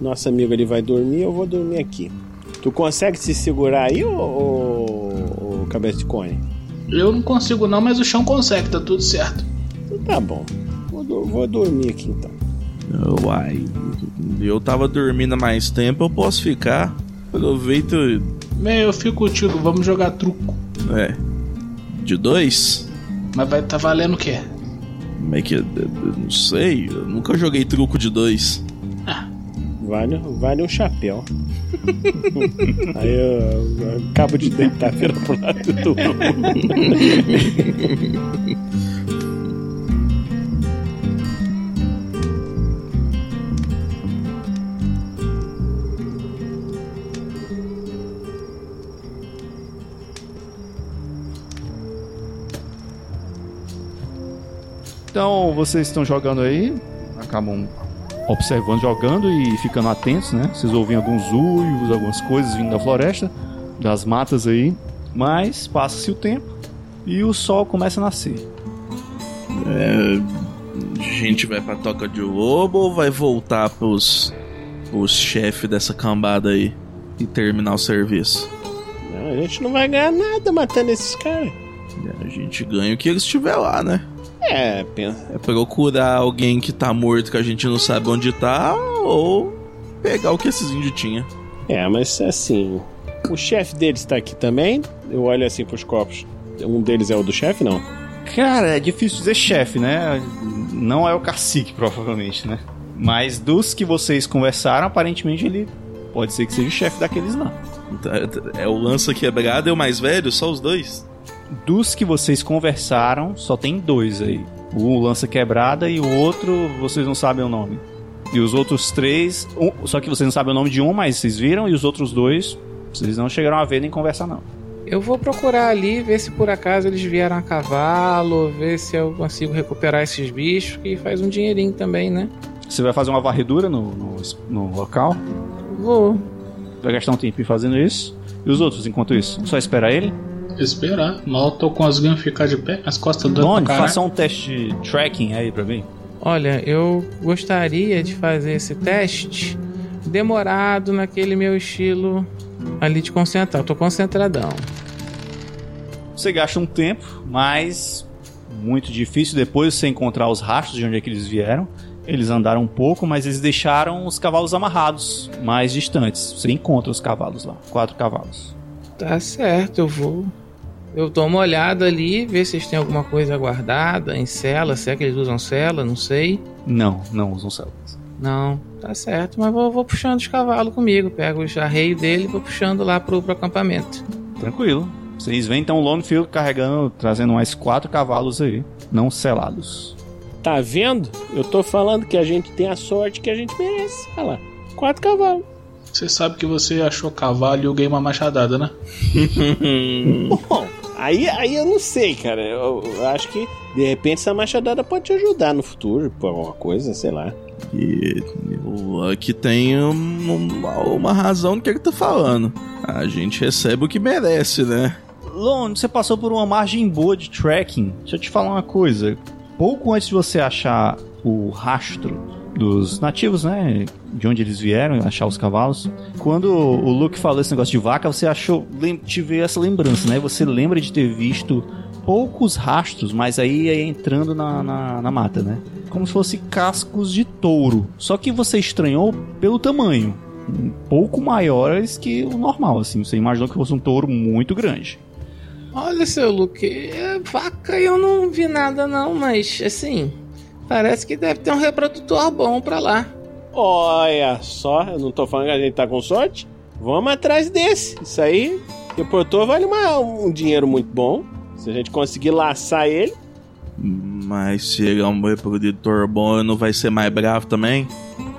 nosso amigo ali vai dormir, eu vou dormir aqui. Tu consegue se segurar aí, ô, ô, ô cabeça de cone? Eu não consigo não, mas o chão consegue, tá tudo certo. Tá bom. Vou, vou dormir aqui então. Uai, eu tava dormindo há mais tempo, eu posso ficar. Aproveito. Bem, eu fico contigo, vamos jogar truco. É. De dois? Mas vai tá valendo o quê? Como é que. Eu, não sei, eu nunca joguei truco de dois. Ah, Vale, vale um chapéu. (laughs) Aí eu, eu, acabo de deitar (laughs) pro lado do. (laughs) Então vocês estão jogando aí, acabam observando, jogando e ficando atentos, né? Vocês ouvem alguns uivos, algumas coisas vindo da floresta, das matas aí. Mas passa-se o tempo e o sol começa a nascer. É, a gente vai pra toca de lobo ou vai voltar pros, pros chefes dessa cambada aí e terminar o serviço? Não, a gente não vai ganhar nada matando esses caras. A gente ganha o que eles tiver lá, né? É, pensa. É procurar alguém que tá morto que a gente não sabe onde tá ou pegar o que esses índios tinham. É, mas assim, o chefe deles tá aqui também. Eu olho assim pros copos. Um deles é o do chefe, não? Cara, é difícil dizer chefe, né? Não é o cacique, provavelmente, né? Mas dos que vocês conversaram, aparentemente ele pode ser que seja o chefe daqueles lá. É o lança quebrado e o mais velho? Só os dois? Dos que vocês conversaram, só tem dois aí. O lança quebrada e o outro, vocês não sabem o nome. E os outros três, um, só que vocês não sabem o nome de um, mas vocês viram, e os outros dois, vocês não chegaram a ver nem conversar, não. Eu vou procurar ali, ver se por acaso eles vieram a cavalo, ver se eu consigo recuperar esses bichos, que faz um dinheirinho também, né? Você vai fazer uma varredura no, no, no local? Vou. Vai gastar um tempinho fazendo isso. E os outros, enquanto isso? Só esperar ele? Esperar. Mal tô conseguindo ficar de pé, as costas do Doni, faça um teste de tracking aí pra mim. Olha, eu gostaria de fazer esse teste demorado naquele meu estilo ali de concentrar. Eu tô concentradão. Você gasta um tempo, mas muito difícil depois você encontrar os rastros de onde é que eles vieram. Eles andaram um pouco, mas eles deixaram os cavalos amarrados, mais distantes. Você encontra os cavalos lá, quatro cavalos. Tá certo, eu vou. Eu dou uma olhada ali, ver se eles têm alguma coisa guardada em cela, se é que eles usam cela, não sei. Não, não usam celas. Não, tá certo, mas vou, vou puxando os cavalos comigo. Pego o arreio dele e vou puxando lá pro, pro acampamento. Tranquilo. Vocês veem então o Lonefield carregando, trazendo mais quatro cavalos aí, não selados. Tá vendo? Eu tô falando que a gente tem a sorte que a gente merece. Olha lá, quatro cavalos. Você sabe que você achou cavalo e eu ganhei uma machadada, né? Bom, (laughs) (laughs) aí, aí eu não sei, cara. Eu, eu, acho que de repente essa machadada pode te ajudar no futuro, por alguma coisa, sei lá. E o Luck tem uma, uma razão do que ele tá falando. A gente recebe o que merece, né? Lon, você passou por uma margem boa de tracking. Deixa eu te falar uma coisa. Pouco antes de você achar o rastro dos nativos, né? De onde eles vieram, achar os cavalos. Quando o Luke falou esse negócio de vaca, você achou, lem- te veio essa lembrança, né? Você lembra de ter visto poucos rastros, mas aí é entrando na, na, na mata, né? Como se fosse cascos de touro. Só que você estranhou pelo tamanho. Um pouco maiores que o normal, assim. Você imaginou que fosse um touro muito grande. Olha, seu Luke, é, vaca eu não vi nada não, mas assim, parece que deve ter um reprodutor bom pra lá. Olha só, eu não tô falando que a gente tá com sorte. Vamos atrás desse. Isso aí, reprodutor vale uma- um dinheiro muito bom. Se a gente conseguir laçar ele. Mas se ele é um reprodutor bom, não vai ser mais bravo também?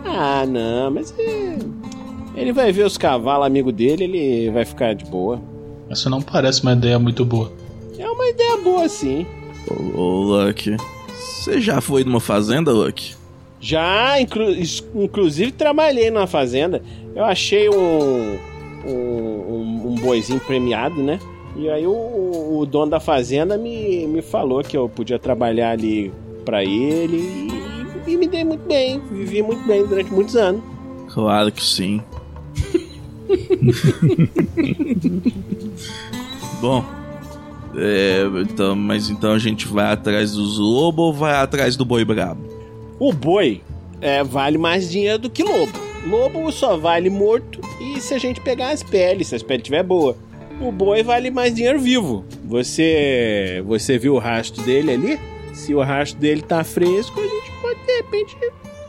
Ah, não, mas é... ele vai ver os cavalos amigo dele, ele vai ficar de boa. Essa não parece uma ideia muito boa. É uma ideia boa, sim. Ô, ô Lucky, você já foi numa fazenda, Lucky? Já, inclu- inclusive, trabalhei numa fazenda. Eu achei um, um, um, um boizinho premiado, né? E aí o, o dono da fazenda me, me falou que eu podia trabalhar ali pra ele e, e me dei muito bem. Vivi muito bem durante muitos anos. Claro que sim. (laughs) Bom, é, então, mas então a gente vai atrás dos lobos ou vai atrás do boi brabo? O boi é, vale mais dinheiro do que lobo. Lobo só vale morto e se a gente pegar as peles, se as peles estiver boa. O boi vale mais dinheiro vivo. Você você viu o rastro dele ali? Se o rastro dele tá fresco, a gente pode de repente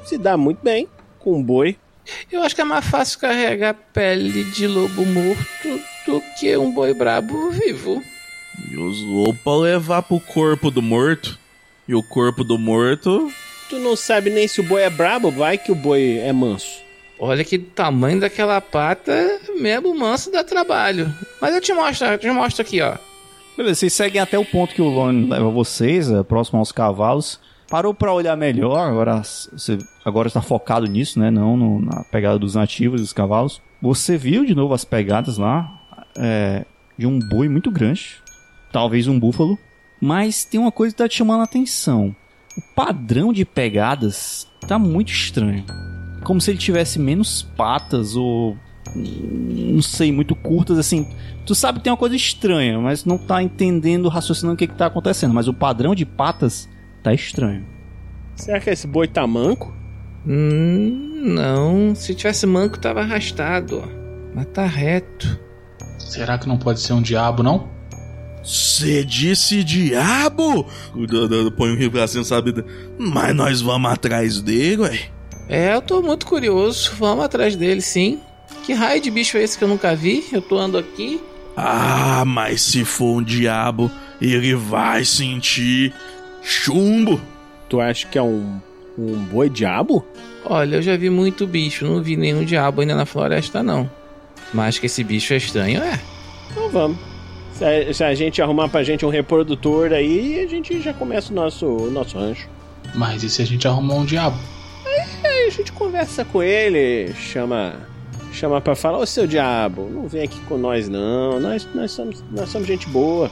se dar muito bem com um boi. Eu acho que é mais fácil carregar pele de lobo morto do que um boi brabo vivo. E os lobos pra levar pro corpo do morto. E o corpo do morto. Tu não sabe nem se o boi é brabo, vai que o boi é manso. Olha que tamanho daquela pata, mesmo manso dá trabalho. Mas eu te mostro, eu te mostro aqui, ó. Beleza, vocês seguem até o ponto que o Lone leva vocês, é, próximo aos cavalos. Parou pra olhar melhor, agora você agora está focado nisso, né? Não no- na pegada dos nativos, dos cavalos. Você viu de novo as pegadas lá é, de um boi muito grande, talvez um búfalo. Mas tem uma coisa que tá te chamando a atenção. O padrão de pegadas tá muito estranho. Como se ele tivesse menos patas ou não sei, muito curtas, assim. Tu sabe que tem uma coisa estranha, mas não tá entendendo, raciocinando o que, que tá acontecendo. Mas o padrão de patas tá estranho. Será que esse boi tá manco? Hum, não. Se tivesse manco, tava arrastado, ó. Mas tá reto. Será que não pode ser um diabo, não? Cê disse diabo? Põe um rio pra cima, sabe? Mas nós vamos atrás dele, ué. É, eu tô muito curioso. Vamos atrás dele, sim. Que raio de bicho é esse que eu nunca vi? Eu tô andando aqui. Ah, mas se for um diabo, ele vai sentir chumbo. Tu acha que é um, um boi diabo? Olha, eu já vi muito bicho, não vi nenhum diabo ainda na floresta, não. Mas que esse bicho é estranho, é. Então vamos. Se a, se a gente arrumar pra gente um reprodutor aí, a gente já começa o nosso, o nosso rancho. Mas e se a gente arrumar um diabo? Aí a gente conversa com ele, chama chama pra falar, ô seu diabo, não vem aqui com nós não, nós, nós, somos, nós somos gente boa.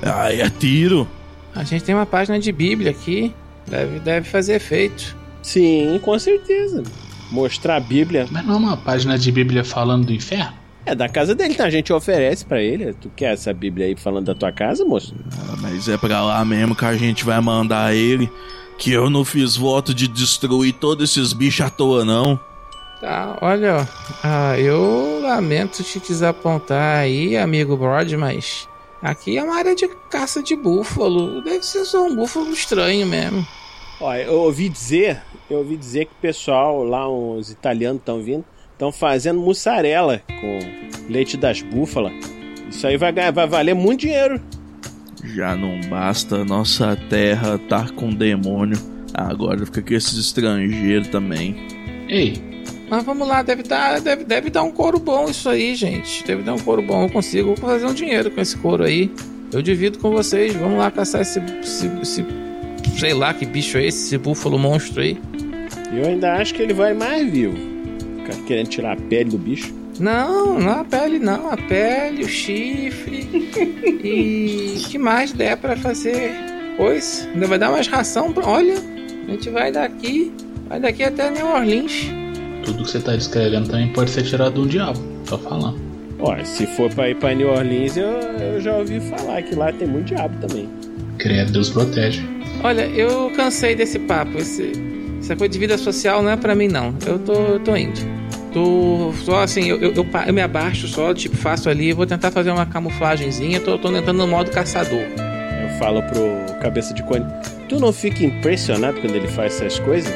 Ai, é tiro. A gente tem uma página de Bíblia aqui. Deve, deve fazer efeito. Sim, com certeza. Mostrar a Bíblia. Mas não é uma página de Bíblia falando do inferno? É da casa dele, então a gente oferece pra ele. Tu quer essa Bíblia aí falando da tua casa, moço? Ah, mas é pra lá mesmo que a gente vai mandar ele. Que eu não fiz voto de destruir todos esses bichos à toa, não. Tá, olha. Ah, eu lamento te desapontar aí, amigo Brod, mas aqui é uma área de caça de búfalo. Deve ser só um búfalo estranho mesmo. Olha, eu ouvi dizer, eu ouvi dizer que o pessoal lá, uns italianos estão vindo, estão fazendo mussarela com leite das búfalas. Isso aí vai, vai valer muito dinheiro. Já não basta nossa terra tá com demônio. Agora fica com esses estrangeiros também. Ei, Mas vamos lá, deve dar, deve, deve dar um couro bom isso aí, gente. Deve dar um couro bom. Eu consigo fazer um dinheiro com esse couro aí. Eu divido com vocês. Vamos lá caçar esse, esse, esse- sei lá que bicho é esse, esse búfalo monstro aí. Eu ainda acho que ele vai mais vivo. Ficar querendo tirar a pele do bicho. Não, não a pele não, a pele, o chifre (laughs) e que mais der pra fazer. Pois, ainda vai dar mais ração. Pra... Olha, a gente vai daqui, vai daqui até New Orleans. Tudo que você tá descrevendo também pode ser tirado de um diabo. Tô falando. Ó, se for pra ir pra New Orleans, eu, eu já ouvi falar que lá tem muito diabo também. Credo, Deus protege. Olha, eu cansei desse papo. Esse, essa coisa de vida social não é pra mim, não. Eu tô, eu tô indo. Tô só assim, eu, eu, eu, me abaixo só, tipo, faço ali, vou tentar fazer uma camuflagenzinha. Tô, tô entrando no modo caçador. Eu falo pro cabeça de cone. Tu não fica impressionado quando ele faz essas coisas?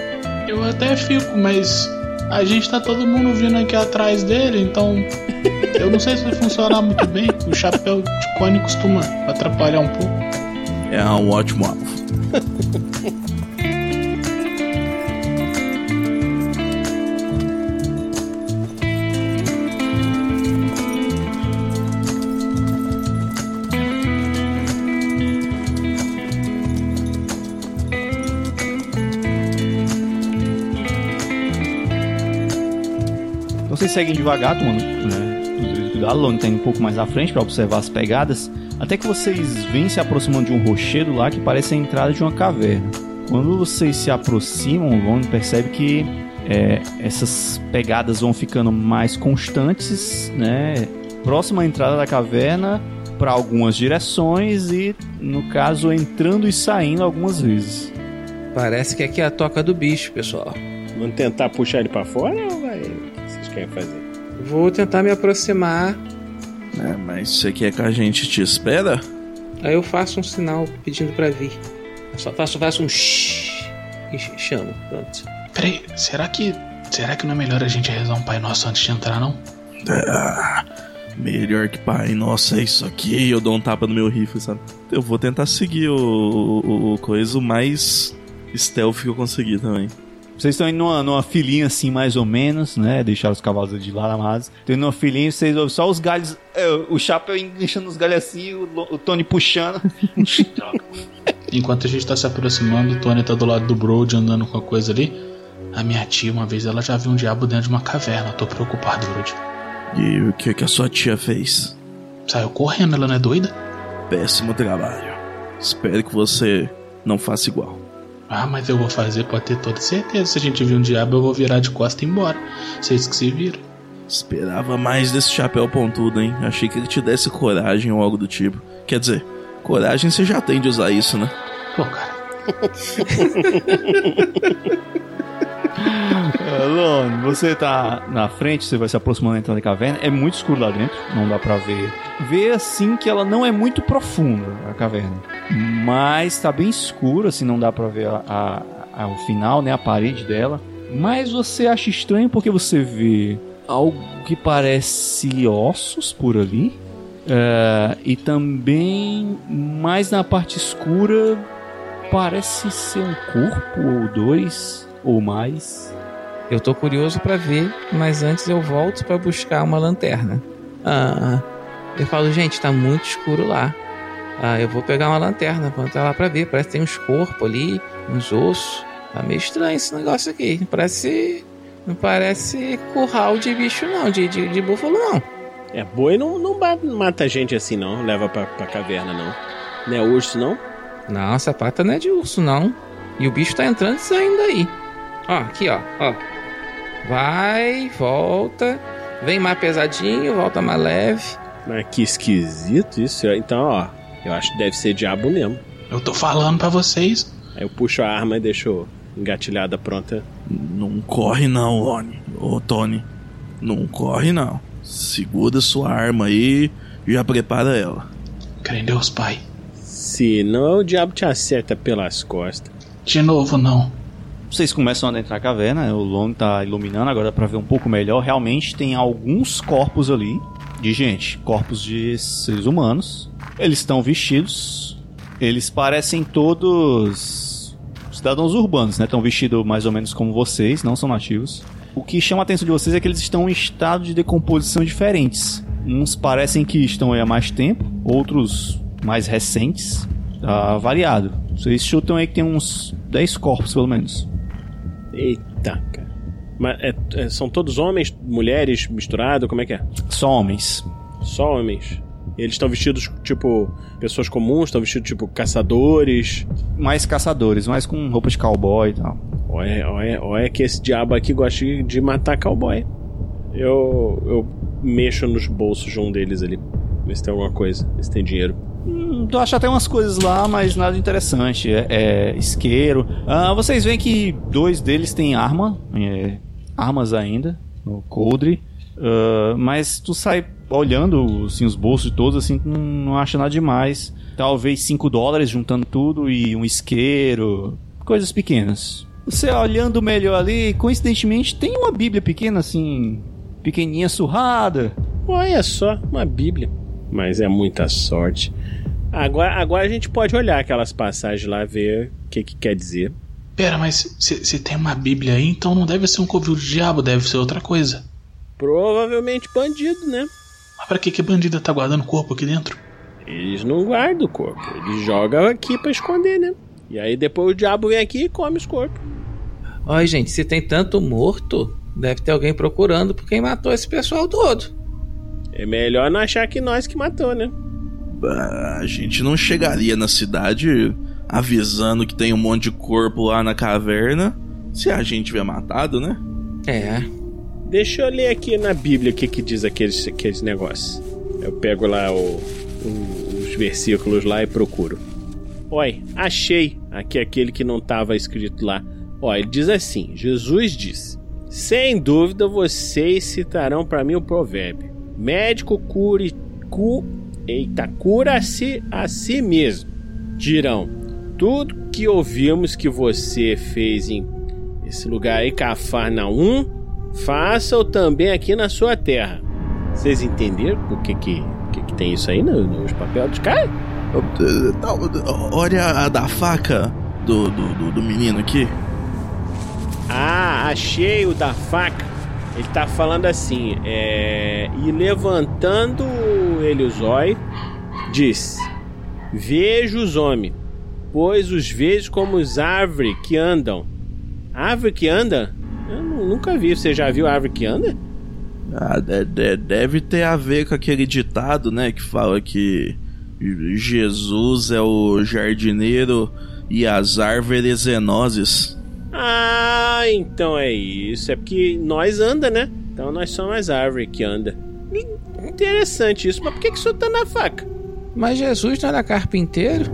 Eu até fico, mas a gente tá todo mundo vindo aqui atrás dele, então (laughs) eu não sei se vai funcionar muito bem. O chapéu de cone costuma atrapalhar um pouco. É um ótimo alvo. (laughs) seguem devagar, tomando né, cuidado. Lone tá indo um pouco mais à frente para observar as pegadas. Até que vocês vêm se aproximando de um rochedo lá que parece a entrada de uma caverna. Quando vocês se aproximam, o Lone percebe que é, essas pegadas vão ficando mais constantes, né? Próxima à entrada da caverna para algumas direções e, no caso, entrando e saindo algumas vezes. Parece que aqui é a toca do bicho, pessoal. Vamos tentar puxar ele pra fora querem fazer? Vou tentar me aproximar. É, mas você quer que a gente te espera? Aí eu faço um sinal pedindo pra vir. Eu só faço, faço um shhh e ch- chamo. Pronto. Peraí, será que. Será que não é melhor a gente rezar um Pai Nosso antes de entrar, não? Ah, melhor que pai, nossa, é isso aqui. Eu dou um tapa no meu rifle, sabe? Eu vou tentar seguir o, o, o coisa o mais stealth que eu conseguir também. Vocês estão indo numa, numa filinha assim, mais ou menos, né? Deixaram os cavalos de lado amados. Estão indo numa filinha e vocês ouvem só os galhos. é, o chapéu enganchando os galhos assim, o, o Tony puxando. (laughs) Enquanto a gente tá se aproximando, o Tony tá do lado do Brody andando com a coisa ali. A minha tia, uma vez, ela já viu um diabo dentro de uma caverna. Eu tô preocupado, Brody. E o que, que a sua tia fez? Saiu correndo, ela não é doida? Péssimo trabalho. Espero que você não faça igual. Ah, mas eu vou fazer, pode ter toda certeza. Se a gente vir um diabo, eu vou virar de costa e ir embora. Vocês que se viram. Esperava mais desse chapéu pontudo, hein? Achei que ele te desse coragem ou algo do tipo. Quer dizer, coragem você já tem de usar isso, né? Pô, cara. (laughs) Lon, você tá na frente, você vai se aproximando entrada da caverna. É muito escuro lá dentro, não dá pra ver. Vê assim que ela não é muito profunda, a caverna. Mas tá bem escuro, assim, não dá pra ver a, a- a- o final, né? A parede dela. Mas você acha estranho porque você vê algo que parece ossos por ali. É, e também, mais na parte escura, parece ser um corpo ou dois ou mais. Eu tô curioso pra ver, mas antes eu volto pra buscar uma lanterna. Ah, eu falo, gente, tá muito escuro lá. Ah, eu vou pegar uma lanterna, vou entrar lá pra ver. Parece que tem uns corpos ali, uns ossos. Tá meio estranho esse negócio aqui. Parece. Não parece curral de bicho, não, de, de, de búfalo, não. É, boi não, não mata gente assim, não. Leva pra, pra caverna, não. Não é urso, não? Não, essa pata não é de urso, não. E o bicho tá entrando e saindo aí. Ó, aqui, ó, ó. Vai, volta. Vem mais pesadinho, volta mais leve. Mas que esquisito isso. Então, ó, eu acho que deve ser diabo mesmo. Eu tô falando pra vocês. Aí eu puxo a arma e deixo engatilhada pronta. Não corre não, Lone. Ô, Tony. Não corre não. Segura sua arma aí e já prepara ela. Crê Deus, pai. Se não, o diabo te acerta pelas costas. De novo, não. Vocês começam a adentrar a caverna, né? o Long tá iluminando agora pra ver um pouco melhor. Realmente tem alguns corpos ali de gente, corpos de seres humanos. Eles estão vestidos, eles parecem todos cidadãos urbanos, né? Estão vestidos mais ou menos como vocês, não são nativos. O que chama a atenção de vocês é que eles estão em estado de decomposição diferentes. Uns parecem que estão aí há mais tempo, outros mais recentes. Tá variado. Vocês chutam aí que tem uns 10 corpos, pelo menos. Eita, cara. Mas é- é- são todos homens, mulheres, misturado? Como é que é? Só homens. Só homens. Eles estão vestidos tipo pessoas comuns, estão vestidos tipo caçadores. Mais caçadores, mais com roupa de cowboy e tal. Olha, olha, olha que esse diabo aqui gosta de- de matar cowboy. Eu, eu mexo nos bolsos de um deles ali. Ver se tem alguma coisa, ver se tem dinheiro. Hum, Tu acha até umas coisas lá, mas nada interessante. É, é isqueiro. Ah, vocês veem que dois deles têm arma, é, armas ainda, no coldre. Ah, mas tu sai olhando assim, os bolsos de todos, assim, não, não acha nada demais. Talvez 5 dólares juntando tudo e um isqueiro. Coisas pequenas. Você olhando melhor ali, coincidentemente, tem uma bíblia pequena, assim, pequenininha surrada. Olha só, uma bíblia. Mas é muita sorte. Agora, agora a gente pode olhar aquelas passagens lá, ver o que, que quer dizer. Pera, mas se, se tem uma Bíblia aí, então não deve ser um covil de diabo, deve ser outra coisa. Provavelmente bandido, né? Mas pra que que bandida tá guardando o corpo aqui dentro? Eles não guardam o corpo, eles jogam aqui pra esconder, né? E aí depois o diabo vem aqui e come os corpos. Olha, gente, se tem tanto morto, deve ter alguém procurando por quem matou esse pessoal todo. É melhor não achar que nós que matou, né? A gente não chegaria na cidade avisando que tem um monte de corpo lá na caverna se a gente tiver matado, né? É. Deixa eu ler aqui na Bíblia o que, que diz aqueles, aqueles negócios. Eu pego lá o- o- os versículos lá e procuro. Oi, achei aqui aquele que não estava escrito lá. Ó, ele diz assim: Jesus disse: Sem dúvida vocês citarão para mim o provérbio: Médico cure, cu, eita, cura-se a si mesmo. Dirão: Tudo que ouvimos que você fez em esse lugar aí, Cafarnaum, faça-o também aqui na sua terra. Vocês entenderam o que que, que, que tem isso aí no- nos papéis dos caras? Olha a da faca do, do, do- do menino aqui. Ah, achei o da faca. Ele tá falando assim, é... E levantando ele os olhos, disse: Vejo os homens, pois os vejo como os árvores que andam. Árvore que anda? Eu nu- nunca vi. Você já viu árvore que anda? Ah, de- de- deve ter a ver com aquele ditado, né? Que fala que Jesus é o jardineiro e as árvores zenoses. Ah, então é isso. É porque nós anda, né? Então nós somos as árvores que anda. Interessante isso, mas por que, que isso tá na faca? Mas Jesus não era carpinteiro?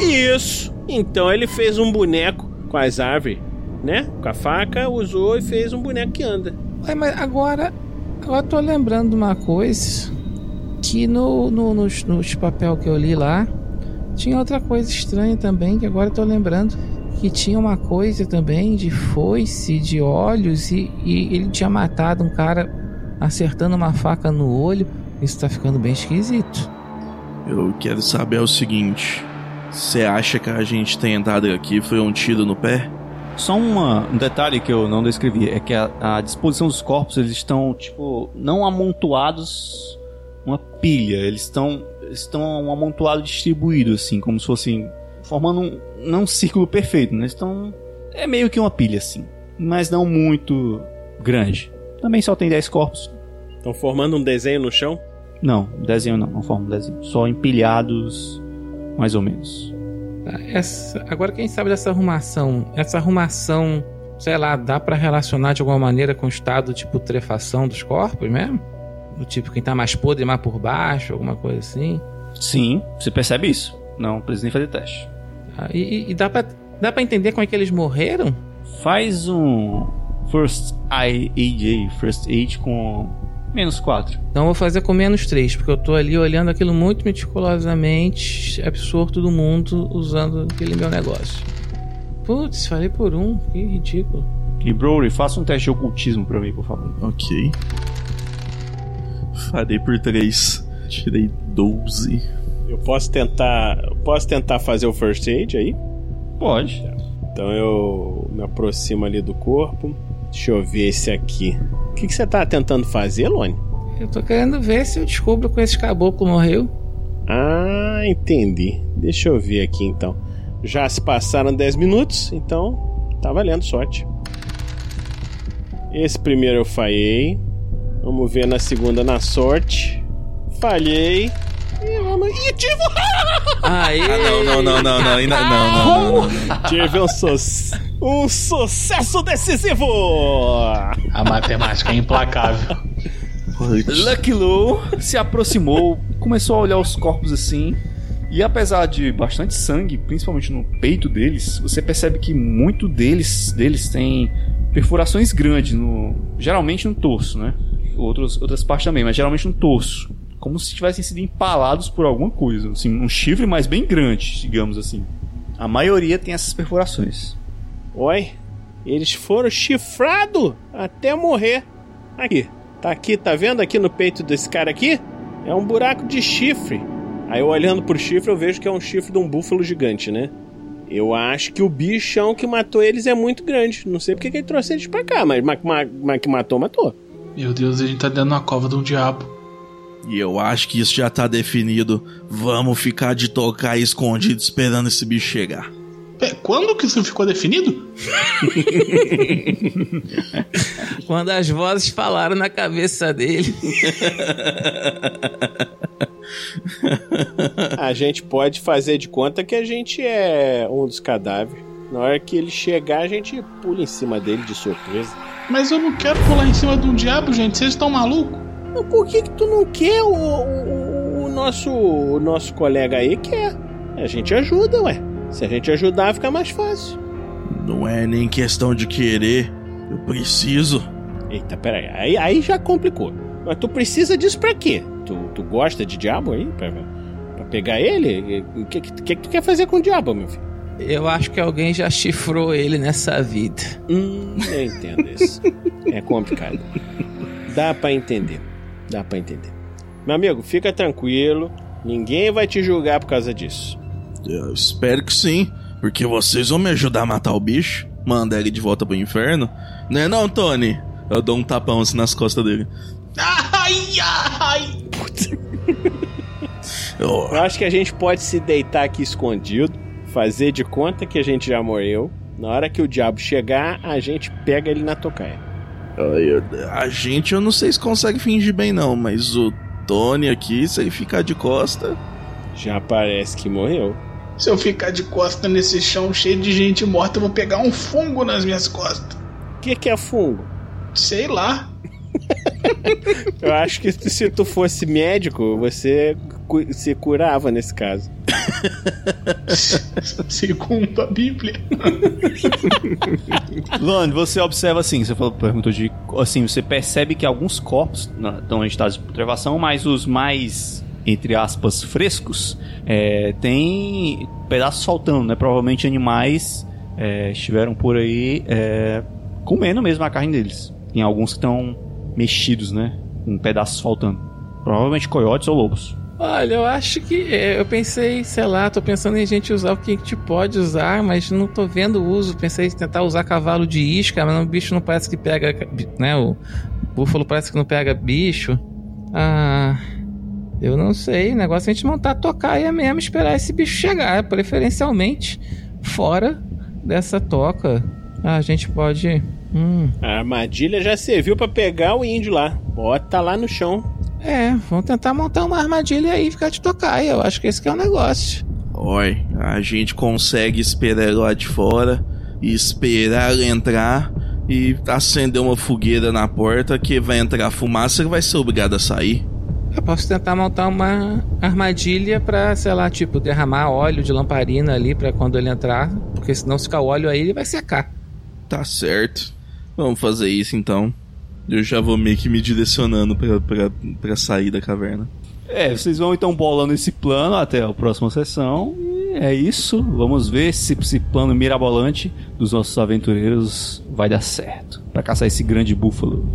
Isso! Então ele fez um boneco com as árvores, né? Com a faca, usou e fez um boneco que anda. Ué, mas agora. Agora eu tô lembrando de uma coisa. Que no, no, nos, nos papel que eu li lá. Tinha outra coisa estranha também, que agora eu tô lembrando. Que tinha uma coisa também de foice, de olhos, e, e ele tinha matado um cara acertando uma faca no olho. Isso tá ficando bem esquisito. Eu quero saber o seguinte: você acha que a gente tem entrado aqui foi um tiro no pé? Só uma- um detalhe que eu não descrevi é que a, a disposição dos corpos eles estão tipo não amontoados uma pilha, eles estão estão amontoados distribuídos assim, como se fossem formando um não um círculo perfeito, né? Estão é meio que uma pilha assim, mas não muito grande. Também só tem 10 corpos. Estão formando um desenho no chão? Não, desenho não, não forma um desenho, só empilhados mais ou menos. Tá, Essa, agora quem sabe dessa arrumação? Essa arrumação, sei lá, dá pra relacionar de alguma maneira com o estado de putrefação dos corpos mesmo? Do tipo, quem tá mais podre mais por baixo, alguma coisa assim? Sim, você percebe isso. Não precisa nem fazer teste. Tá, E, e- dá, pra, dá pra entender como é que eles morreram? Faz um First Aid, First Aid com menos 4. Então eu vou fazer com menos 3, porque eu tô ali olhando aquilo muito meticulosamente, absorto do mundo, usando aquele meu negócio. Putz, falei por um, que ridículo. E Brody, faça um teste de ocultismo pra mim, por favor. Ok. Farei por 3. Tirei 12. Eu posso tentar. eu Posso tentar fazer o first aid aí? Pode. Então eu me aproximo ali do corpo. Deixa eu ver esse aqui. O que, que você tá tentando fazer, Lone? Eu tô querendo ver se eu descubro com esse caboclo morreu. Ah, entendi. Deixa eu ver aqui então. Já se passaram 10 minutos, então tá valendo sorte. Esse primeiro eu falhei. Vamos ver na segunda na sorte. Falhei. E tive. Aê! Ah, não, não, não, não, não, não, não, não, não. (laughs) Tive um, su- um sucesso decisivo! A matemática é implacável. Lucky Lou se aproximou, começou a olhar os corpos assim. E apesar de bastante sangue, principalmente no peito deles, você percebe que muito deles, deles tem perfurações grandes, no, geralmente no torso, né? Outros, outras partes também, mas geralmente no torso. Como se tivessem sido empalados por alguma coisa. Assim, um chifre, mas bem grande, digamos assim. A maioria tem essas perfurações. Oi, eles foram chifrados até morrer. Aqui, tá aqui, tá vendo aqui no peito desse cara aqui? É um buraco de chifre. Aí eu olhando pro chifre eu vejo que é um chifre de um búfalo gigante, né? Eu acho que o bichão que matou eles é muito grande. Não sei porque que ele trouxe eles pra cá, mas, mas, mas- mas que matou, matou. Meu Deus, a gente tá dentro da cova de um diabo. E eu acho que isso já tá definido. Vamos ficar de tocar escondido esperando esse bicho chegar. Pé, Quando que isso ficou definido? (laughs) Quando as vozes falaram na cabeça dele. A gente pode fazer de conta que a gente é um dos cadáveres. Na hora que ele chegar, a gente pula em cima dele de surpresa. Mas eu não quero pular em cima de um diabo, gente. Vocês estão malucos? Mas por que, que tu não quer o, o, o nosso, o nosso colega aí quer? A gente ajuda, ué. Se a gente ajudar, fica mais fácil. Não é nem questão de querer. Eu preciso. Eita, peraí. Aí, aí já complicou. Mas tu precisa disso pra quê? Tu, tu gosta de diabo aí? Pra, pra pegar ele? O que, que, que que tu quer fazer com o diabo, meu filho? Eu acho que alguém já chifrou ele nessa vida. Hum, eu entendo isso. é complicado. Dá pra entender. Dá pra entender. Meu amigo, fica tranquilo. Ninguém vai te julgar por causa disso. Eu espero que sim. Porque vocês vão me ajudar a matar o bicho. Mandar ele de volta pro inferno. Né não, Tony? Eu dou um tapão assim nas costas dele. Ai, ai! Eu- (laughs) Eu acho que a gente pode se deitar aqui escondido, fazer de conta que a gente já morreu. Na hora que o diabo chegar, a gente pega ele na tocaia. A gente eu não sei se consegue fingir bem não, mas o Tony aqui, se ele ficar de costa. Já parece que morreu. Se eu ficar de costa nesse chão cheio de gente morta, eu vou pegar um fungo nas minhas costas. O que, que é fungo? Sei lá. (laughs) Eu acho que se tu fosse médico, você cu- se curava nesse caso. (laughs) Segundo a Bíblia. (laughs) Lone, você observa assim, você falou, perguntou de. Assim, você percebe que alguns corpos estão em estado de putrefação, mas os mais, entre aspas, frescos, é, tem pedaços faltando, né? Provavelmente animais é, estiveram por aí é, comendo mesmo a carne deles. Tem alguns que estão mexidos, né? Com pedaços faltando. Provavelmente coiotes ou lobos. Olha, eu acho que. é, Eu pensei, sei lá, tô pensando em gente usar o que a gente pode usar, mas não tô vendo o uso. Pensei em tentar usar cavalo de isca, mas o bicho não parece que pega. né? O búfalo parece que não pega bicho. Ah. Eu não sei. O negócio é a gente montar a tocaia mesmo, esperar esse bicho chegar. Preferencialmente fora dessa toca. Ah, a gente pode. Hum. A armadilha já serviu pra pegar o índio lá. Bota lá no chão. É, vamos tentar montar uma armadilha aí e ficar de tocaia. Eu acho que esse que é o negócio. Oi, a gente consegue esperar ele lá de fora e esperar ele entrar e acender uma fogueira na porta que vai entrar fumaça e vai ser obrigado a sair. Eu posso tentar montar uma armadilha pra, sei lá, tipo, derramar óleo de lamparina ali pra quando ele entrar. Porque senão se ficar óleo aí, ele vai secar. Tá certo. Vamos fazer isso então. Eu já vou meio que me direcionando pra, pra, pra sair da caverna. É, vocês vão então bolando esse plano até a próxima sessão. E é isso. Vamos ver se esse plano mirabolante dos nossos aventureiros vai dar certo. Pra caçar esse grande búfalo.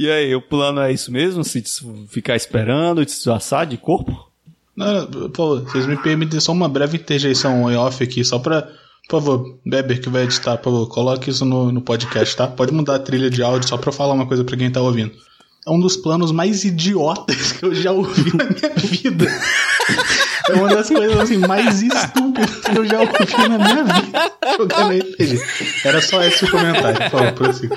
E aí, o plano é isso mesmo? Se ficar esperando, disfarçar de corpo? Não, não, pô, vocês me permitem só uma breve interjeição em off aqui, só pra Por favor, Beber que vai editar, por favor, coloque isso no, no podcast, tá? Pode mudar a trilha de áudio só pra eu falar uma coisa pra quem tá ouvindo. É um dos planos mais idiotas que eu já ouvi na minha vida. É uma das coisas assim, mais estúpidas que eu já ouvi na minha vida jogando RPG. Era só esse o comentário. Por favor, prossiga.